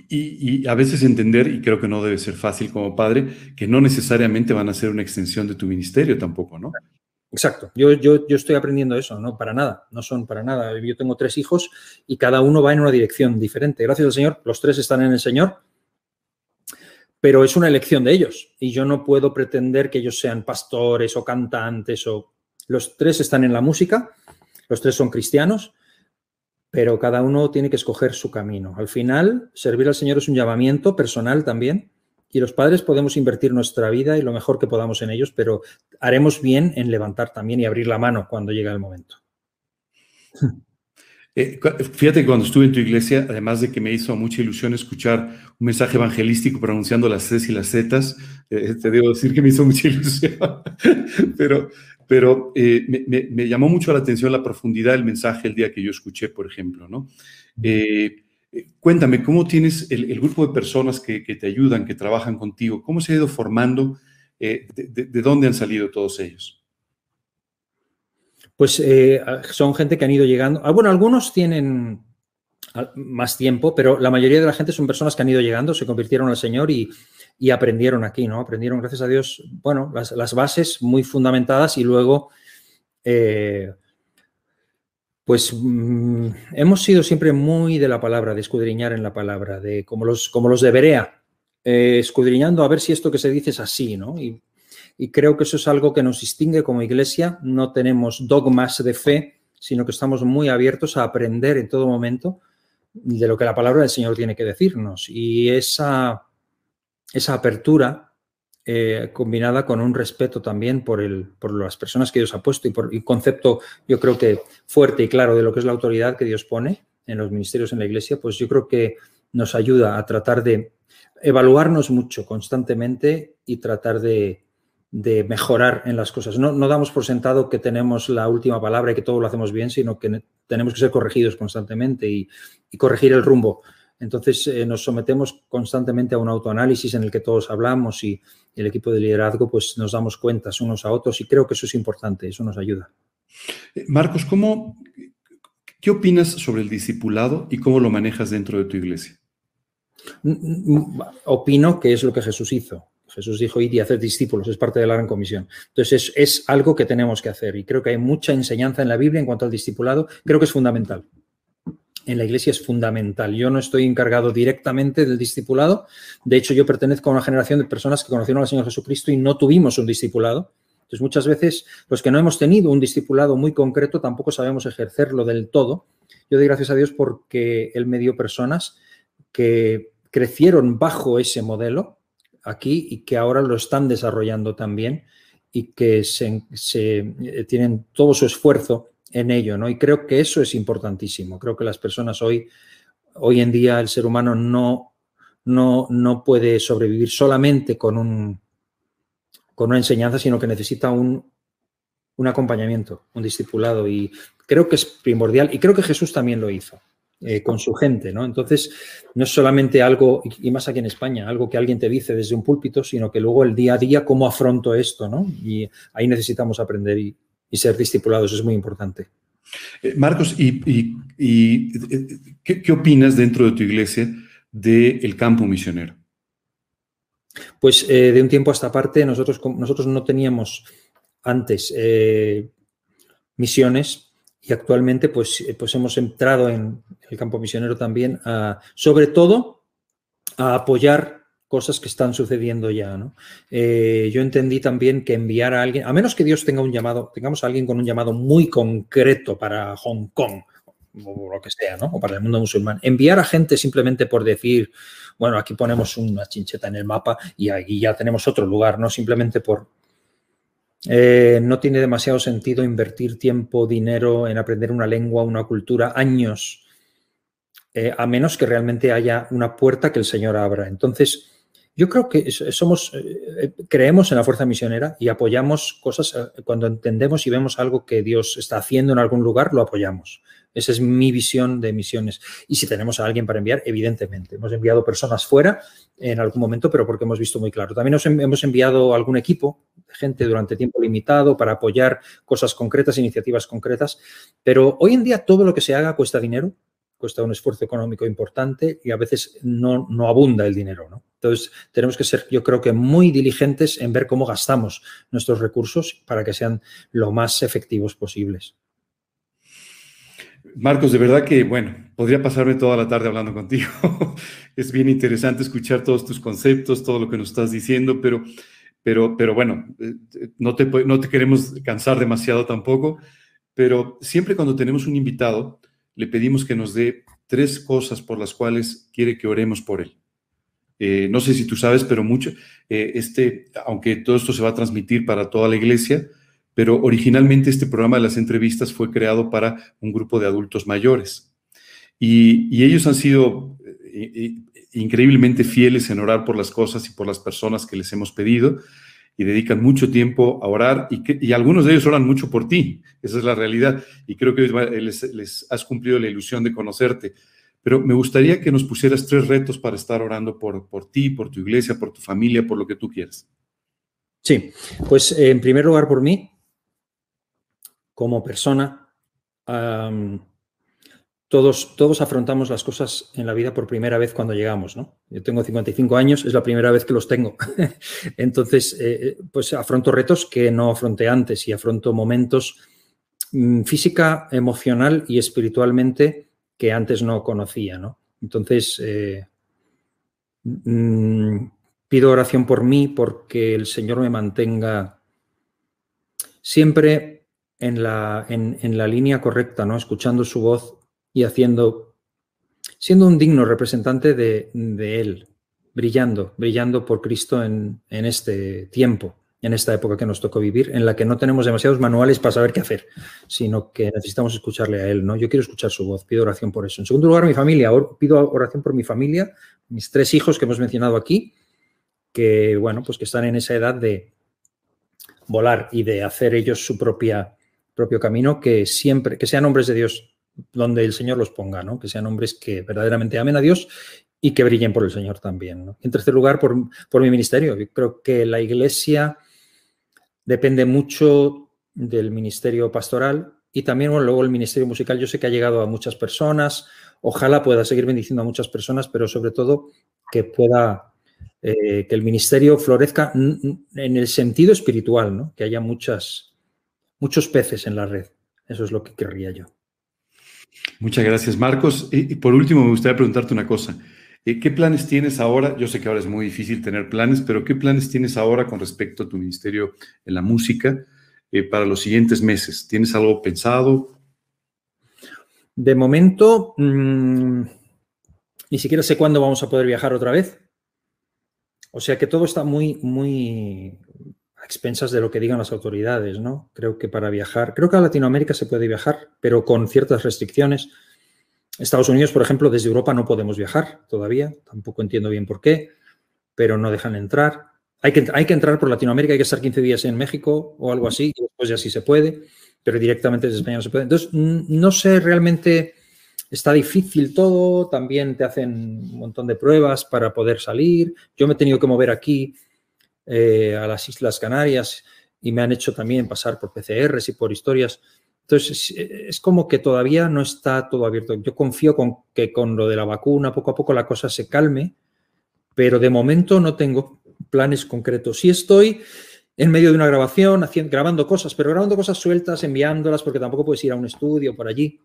Speaker 2: Y, a veces entender, y creo que no debe ser fácil como padre, que no necesariamente van a ser una extensión de tu ministerio tampoco, ¿no?
Speaker 3: Exacto, yo, yo, yo, estoy aprendiendo eso, no para nada, no son para nada. Yo tengo tres hijos y cada uno va en una dirección diferente. Gracias al Señor, los tres están en el Señor, pero es una elección de ellos y yo no puedo pretender que ellos sean pastores o cantantes o... Los tres están en la música, los tres son cristianos, pero cada uno tiene que escoger su camino. Al final, servir al Señor es un llamamiento personal también y los padres podemos invertir nuestra vida y lo mejor que podamos en ellos, pero haremos bien en levantar también y abrir la mano cuando llegue el momento. [laughs]
Speaker 2: Eh, fíjate que cuando estuve en tu iglesia, además de que me hizo mucha ilusión escuchar un mensaje evangelístico pronunciando las Cs y las Zetas, eh, te debo decir que me hizo mucha ilusión, [laughs] pero, pero eh, me, llamó mucho la atención la profundidad del mensaje el día que yo escuché, por ejemplo, ¿no? cuéntame, ¿cómo tienes el, grupo de personas que, te ayudan, que trabajan contigo? ¿Cómo se ha ido formando? de, dónde han salido todos ellos?
Speaker 3: pues eh, son gente que han ido llegando. Ah, bueno, algunos tienen más tiempo, pero la mayoría de la gente son personas que han ido llegando, se convirtieron al Señor y, aprendieron aquí, ¿no? Aprendieron, gracias a Dios, bueno, las, bases muy fundamentadas y luego, eh, pues mm, hemos sido siempre muy de la palabra, de escudriñar en la palabra, de como los, como los de Berea, eh, escudriñando a ver si esto que se dice es así, ¿no? Y y creo que eso es algo que nos distingue como iglesia. No tenemos dogmas de fe, sino que estamos muy abiertos a aprender en todo momento de lo que la palabra del Señor tiene que decirnos. Y esa, esa apertura eh, combinada con un respeto también por, el, por las personas que Dios ha puesto y por un concepto, yo creo que fuerte y claro de lo que es la autoridad que Dios pone en los ministerios en la iglesia, pues yo creo que nos ayuda a tratar de evaluarnos mucho constantemente y tratar de, de mejorar en las cosas. No, damos por sentado que tenemos la última palabra y que todo lo hacemos bien, sino que tenemos que ser corregidos constantemente y, corregir el rumbo. Entonces eh, nos sometemos constantemente a un autoanálisis en el que todos hablamos y, el equipo de liderazgo pues nos damos cuentas unos a otros y creo que eso es importante, eso nos ayuda.
Speaker 2: Eh, Marcos, ¿cómo, ¿qué opinas sobre el discipulado y cómo lo manejas dentro de tu iglesia?
Speaker 3: Mm, mm, mm, opino que es lo que Jesús hizo. Jesús dijo, id y hacer discípulos, es parte de la gran comisión. Entonces, es, algo que tenemos que hacer y creo que hay mucha enseñanza en la Biblia en cuanto al discipulado. Creo que es fundamental. En la iglesia es fundamental. Yo no estoy encargado directamente del discipulado. De hecho, yo pertenezco a una generación de personas que conocieron al Señor Jesucristo y no tuvimos un discipulado. Entonces, muchas veces los que no hemos tenido un discipulado muy concreto tampoco sabemos ejercerlo del todo. Yo doy gracias a Dios porque Él me dio personas que crecieron bajo ese modelo, aquí y que ahora lo están desarrollando también y que se, eh, tienen todo su esfuerzo en ello, ¿no? Y creo que eso es importantísimo. Creo que las personas hoy, hoy en día, el ser humano no, no, no puede sobrevivir solamente con, un, con una enseñanza, sino que necesita un, un acompañamiento, un discipulado. Y creo que es primordial, y creo que Jesús también lo hizo. Eh, con su gente, ¿no? Entonces, no es solamente algo, y más aquí en España, algo que alguien te dice desde un púlpito, sino que luego el día a día, cómo afronto esto, ¿no? Y ahí necesitamos aprender y, ser discipulados, es muy importante.
Speaker 2: Eh, Marcos, ¿y, eh, ¿qué, opinas dentro de tu iglesia del campo misionero?
Speaker 3: Pues de un tiempo a esta parte, nosotros, nosotros no teníamos antes misiones y actualmente pues, eh, pues hemos entrado en el campo misionero también, sobre todo a apoyar cosas que están sucediendo ya. ¿no? Eh, yo entendí también que enviar a alguien, a menos que Dios tenga un llamado, tengamos a alguien con un llamado muy concreto para Hong Kong, o lo que sea, ¿no? o para el mundo musulmán, enviar a gente simplemente por decir, bueno, aquí ponemos una chincheta en el mapa y ahí ya tenemos otro lugar, no simplemente por, eh, no tiene demasiado sentido invertir tiempo, dinero en aprender una lengua, una cultura, años, eh, a menos que realmente haya una puerta que el Señor abra. Entonces, Yo creo que somos, eh, creemos en la fuerza misionera y apoyamos cosas eh, cuando entendemos y vemos algo que Dios está haciendo en algún lugar, lo apoyamos. Esa es mi visión de misiones. Y si tenemos a alguien para enviar, evidentemente. Hemos enviado personas fuera en algún momento, pero porque hemos visto muy claro. También hemos enviado algún equipo de gente durante tiempo limitado para apoyar cosas concretas, iniciativas concretas. Pero hoy en día todo lo que se haga cuesta dinero, cuesta un esfuerzo económico importante y a veces no abunda el dinero. ¿no? Entonces, tenemos que ser, yo creo que muy diligentes en ver cómo gastamos nuestros recursos para que sean lo más efectivos posibles.
Speaker 2: Marcos, de verdad que, bueno, podría pasarme toda la tarde hablando contigo. [laughs] es bien interesante escuchar todos tus conceptos, todo lo que nos estás diciendo, pero, pero, pero bueno, eh, no te, no te queremos cansar demasiado tampoco, pero siempre cuando tenemos un invitado, le pedimos que nos dé tres cosas por las cuales quiere que oremos por él. Eh, no sé si tú sabes, pero mucho, eh, este, aunque todo esto se va a transmitir para toda la iglesia, pero originalmente este programa de las entrevistas fue creado para un grupo de adultos mayores. Y, ellos han sido eh, increíblemente fieles en orar por las cosas y por las personas que les hemos pedido y dedican mucho tiempo a orar y, algunos de ellos oran mucho por ti. Esa es la realidad y creo que les, has cumplido la ilusión de conocerte. Pero me gustaría que nos pusieras tres retos para estar orando por, por ti, por tu iglesia, por tu familia, por lo que tú quieras.
Speaker 3: Sí, pues en primer lugar por mí, como persona, todos, todos afrontamos las cosas en la vida por primera vez cuando llegamos, ¿no? Yo tengo 55 años, es la primera vez que los tengo. [laughs] Entonces, eh, eh, pues afronto retos que no afronté antes y afronto momentos mm, física, emocional y espiritualmente que antes no conocía, ¿no? Entonces, eh, mm, pido oración por mí porque el Señor me mantenga siempre en la, en, en la línea correcta, ¿no? Escuchando su voz y haciendo, siendo un digno representante de, Él, brillando, brillando por Cristo en, este tiempo, en esta época que nos tocó vivir, en la que no tenemos demasiados manuales para saber qué hacer, sino que necesitamos escucharle a Él, ¿no? Yo quiero escuchar su voz, pido oración por eso. En segundo lugar, mi familia, pido oración por mi familia, mis tres hijos que hemos mencionado aquí, que, bueno, pues que están en esa edad de volar y de hacer ellos su propia propio camino, que siempre, que sean hombres de Dios donde el Señor los ponga, ¿no? Que sean hombres que verdaderamente amen a Dios y que brillen por el Señor también. En tercer lugar, por, mi ministerio. Yo creo que la iglesia depende mucho del ministerio pastoral y también luego el ministerio musical. Yo sé que ha llegado a muchas personas, ojalá pueda seguir bendiciendo a muchas personas, pero sobre todo que pueda, eh, que el ministerio florezca en el sentido espiritual, ¿no? que haya muchas, muchos peces en la red. Eso es lo que querría yo.
Speaker 2: Muchas gracias, Marcos. Y, por último, me gustaría preguntarte una cosa. ¿Qué planes tienes ahora? Yo sé que ahora es muy difícil tener planes, pero ¿qué planes tienes ahora con respecto a tu ministerio en la música eh, para los siguientes meses? ¿Tienes algo pensado?
Speaker 3: De momento, mm, ni siquiera sé cuándo vamos a poder viajar otra vez. O sea que todo está muy, muy expensas de lo que digan las autoridades, ¿no? Creo que para viajar, creo que a Latinoamérica se puede viajar, pero con ciertas restricciones. Estados Unidos, por ejemplo, desde Europa no podemos viajar todavía, tampoco entiendo bien por qué, pero no dejan entrar. Hay que, hay que entrar por Latinoamérica, hay que estar 15 días en México o algo así, y después ya sí se puede, pero directamente desde España no se puede. Entonces, no sé realmente, está difícil todo, también te hacen un montón de pruebas para poder salir. Yo me he tenido que mover aquí eh, a las Islas Canarias y me han hecho también pasar por PCRs y por historias. Entonces, es, como que todavía no está todo abierto. Yo confío con que con lo de la vacuna poco a poco la cosa se calme, pero de momento no tengo planes concretos. Sí estoy en medio de una grabación, haciendo, grabando cosas, pero grabando cosas sueltas, enviándolas, porque tampoco puedes ir a un estudio por allí,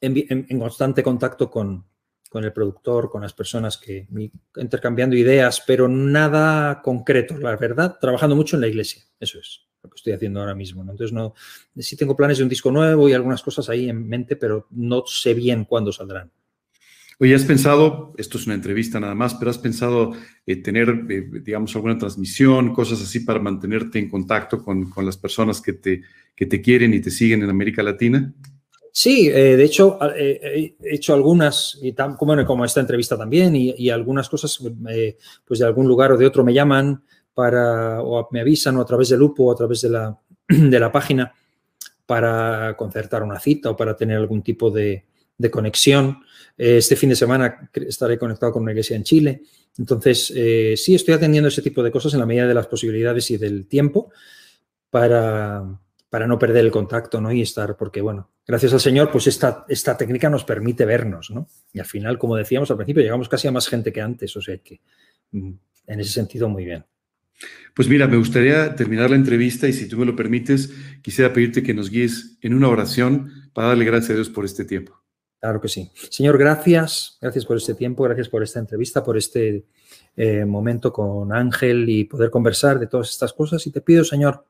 Speaker 3: en constante contacto con, con el productor, con las personas que intercambiando ideas, pero nada concreto, la verdad, trabajando mucho en la iglesia. Eso es lo que estoy haciendo ahora mismo. Entonces, no, sí tengo planes de un disco nuevo y algunas cosas ahí en mente, pero no sé bien cuándo saldrán.
Speaker 2: Oye, ¿has pensado, esto es una entrevista nada más, pero has pensado eh, tener, eh, digamos, alguna transmisión, cosas así para mantenerte en contacto con, con las personas que te, que te quieren y te siguen en América Latina?
Speaker 3: Sí, eh, de hecho, eh, he hecho algunas, y tan, como, como esta entrevista también, y, algunas cosas, eh, pues de algún lugar o de otro me llaman para, o me avisan, o a través de Lupo, o a través de la, [clears throat] de la página, para concertar una cita o para tener algún tipo de, de conexión. este fin de semana estaré conectado con una iglesia en Chile. Entonces, sí, estoy atendiendo ese tipo de cosas en la medida de las posibilidades y del tiempo para, para no perder el contacto, ¿no? Y estar, porque bueno, gracias al Señor, pues esta, esta técnica nos permite vernos, ¿no? Y al final, como decíamos al principio, llegamos casi a más gente que antes, o sea que mm, en ese sentido muy bien.
Speaker 2: Pues mira, me gustaría terminar la entrevista y si tú me lo permites, quisiera pedirte que nos guíes en una oración para darle gracias a Dios por este tiempo.
Speaker 3: Claro que sí. Señor, gracias, gracias por este tiempo, gracias por esta entrevista, por este eh, momento con Ángel y poder conversar de todas estas cosas. Y te pido, Señor,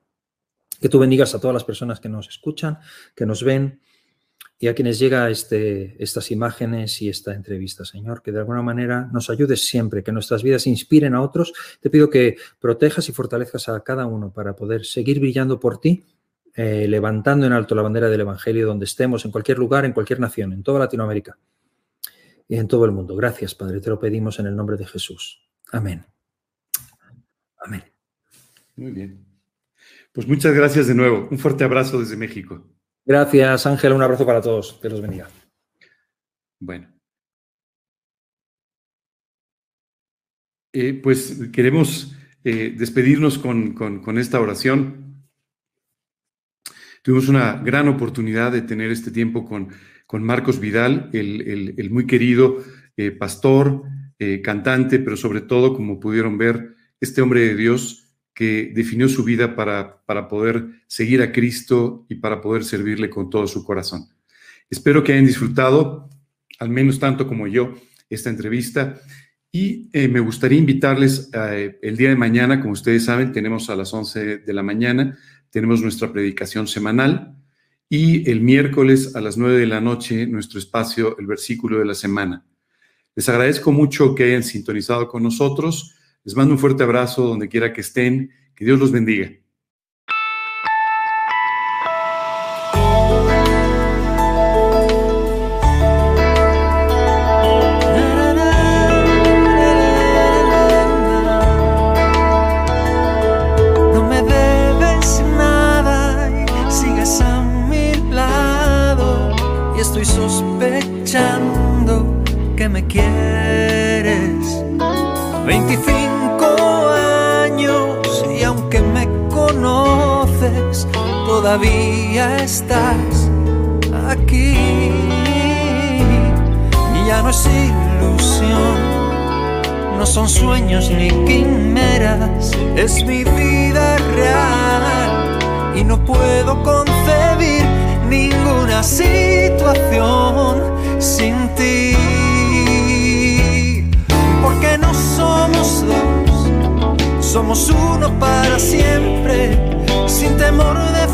Speaker 3: que tú bendigas a todas las personas que nos escuchan, que nos ven y a quienes llega este, estas imágenes y esta entrevista, Señor, que de alguna manera nos ayudes siempre, que nuestras vidas inspiren a otros. Te pido que protejas y fortalezcas a cada uno para poder seguir brillando por ti, eh, levantando en alto la bandera del Evangelio donde estemos, en cualquier lugar, en cualquier nación, en toda Latinoamérica y en todo el mundo. Gracias, Padre, te lo pedimos en el nombre de Jesús. Amén. Amén.
Speaker 2: Muy bien. Pues muchas gracias de nuevo. Un fuerte abrazo desde México.
Speaker 3: Gracias, Ángel. Un abrazo para todos. Que los bendiga.
Speaker 2: Bueno. Eh, pues queremos eh, despedirnos con, esta oración. Tuvimos una gran oportunidad de tener este tiempo con, Marcos Vidal, el, muy querido eh, pastor, cantante, pero sobre todo, como pudieron ver, este hombre de Dios que definió su vida para, para poder seguir a Cristo y para poder servirle con todo su corazón. Espero que hayan disfrutado, al menos tanto como yo, esta entrevista. Y eh, me gustaría invitarles eh, el día de mañana, como ustedes saben, tenemos a las 11 de la mañana, tenemos nuestra predicación semanal y el miércoles a las 9 de la noche nuestro espacio, el versículo de la semana. Les agradezco mucho que hayan sintonizado con nosotros. Les mando un fuerte abrazo donde quiera que estén. Que Dios los bendiga.
Speaker 1: Estás aquí. Y ya no es ilusión, no son sueños ni quimeras, es mi vida real. Y no puedo concebir ninguna situación sin ti. Porque no somos dos, somos uno para siempre, sin temor de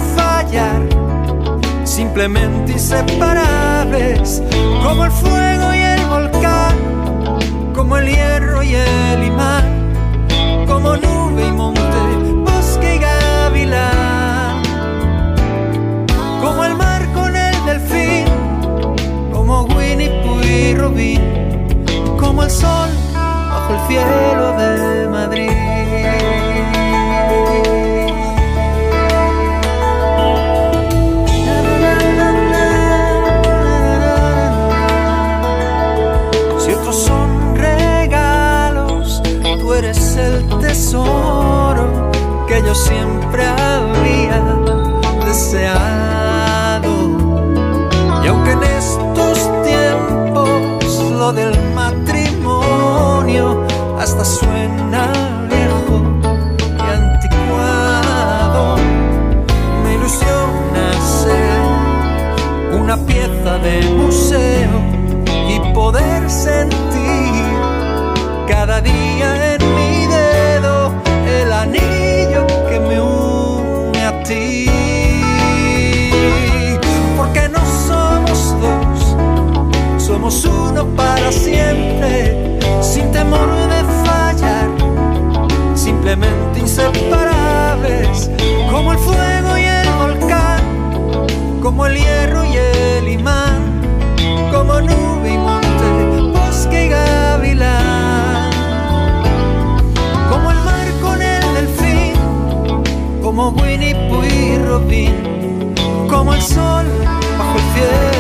Speaker 1: simplemente inseparables, como el fuego y el volcán, como el hierro y el imán, como nube y monte, bosque y gavilán, como el mar con el delfín, como Winnie Pooh y Robin, como el sol bajo el cielo de Madrid. Que yo siempre había deseado. Y aunque en estos tiempos lo del matrimonio hasta suena viejo y anticuado, me ilusiona ser una pieza de museo y poder sentir cada día Porque no somos dos, somos uno para siempre, sin temor de fallar, simplemente inseparables, como el fuego y el volcán, como el hierro y el imán, como nube y monte, bosque y gavilán, como el mar con el delfín, como Winnie como el sol bajo el cielo.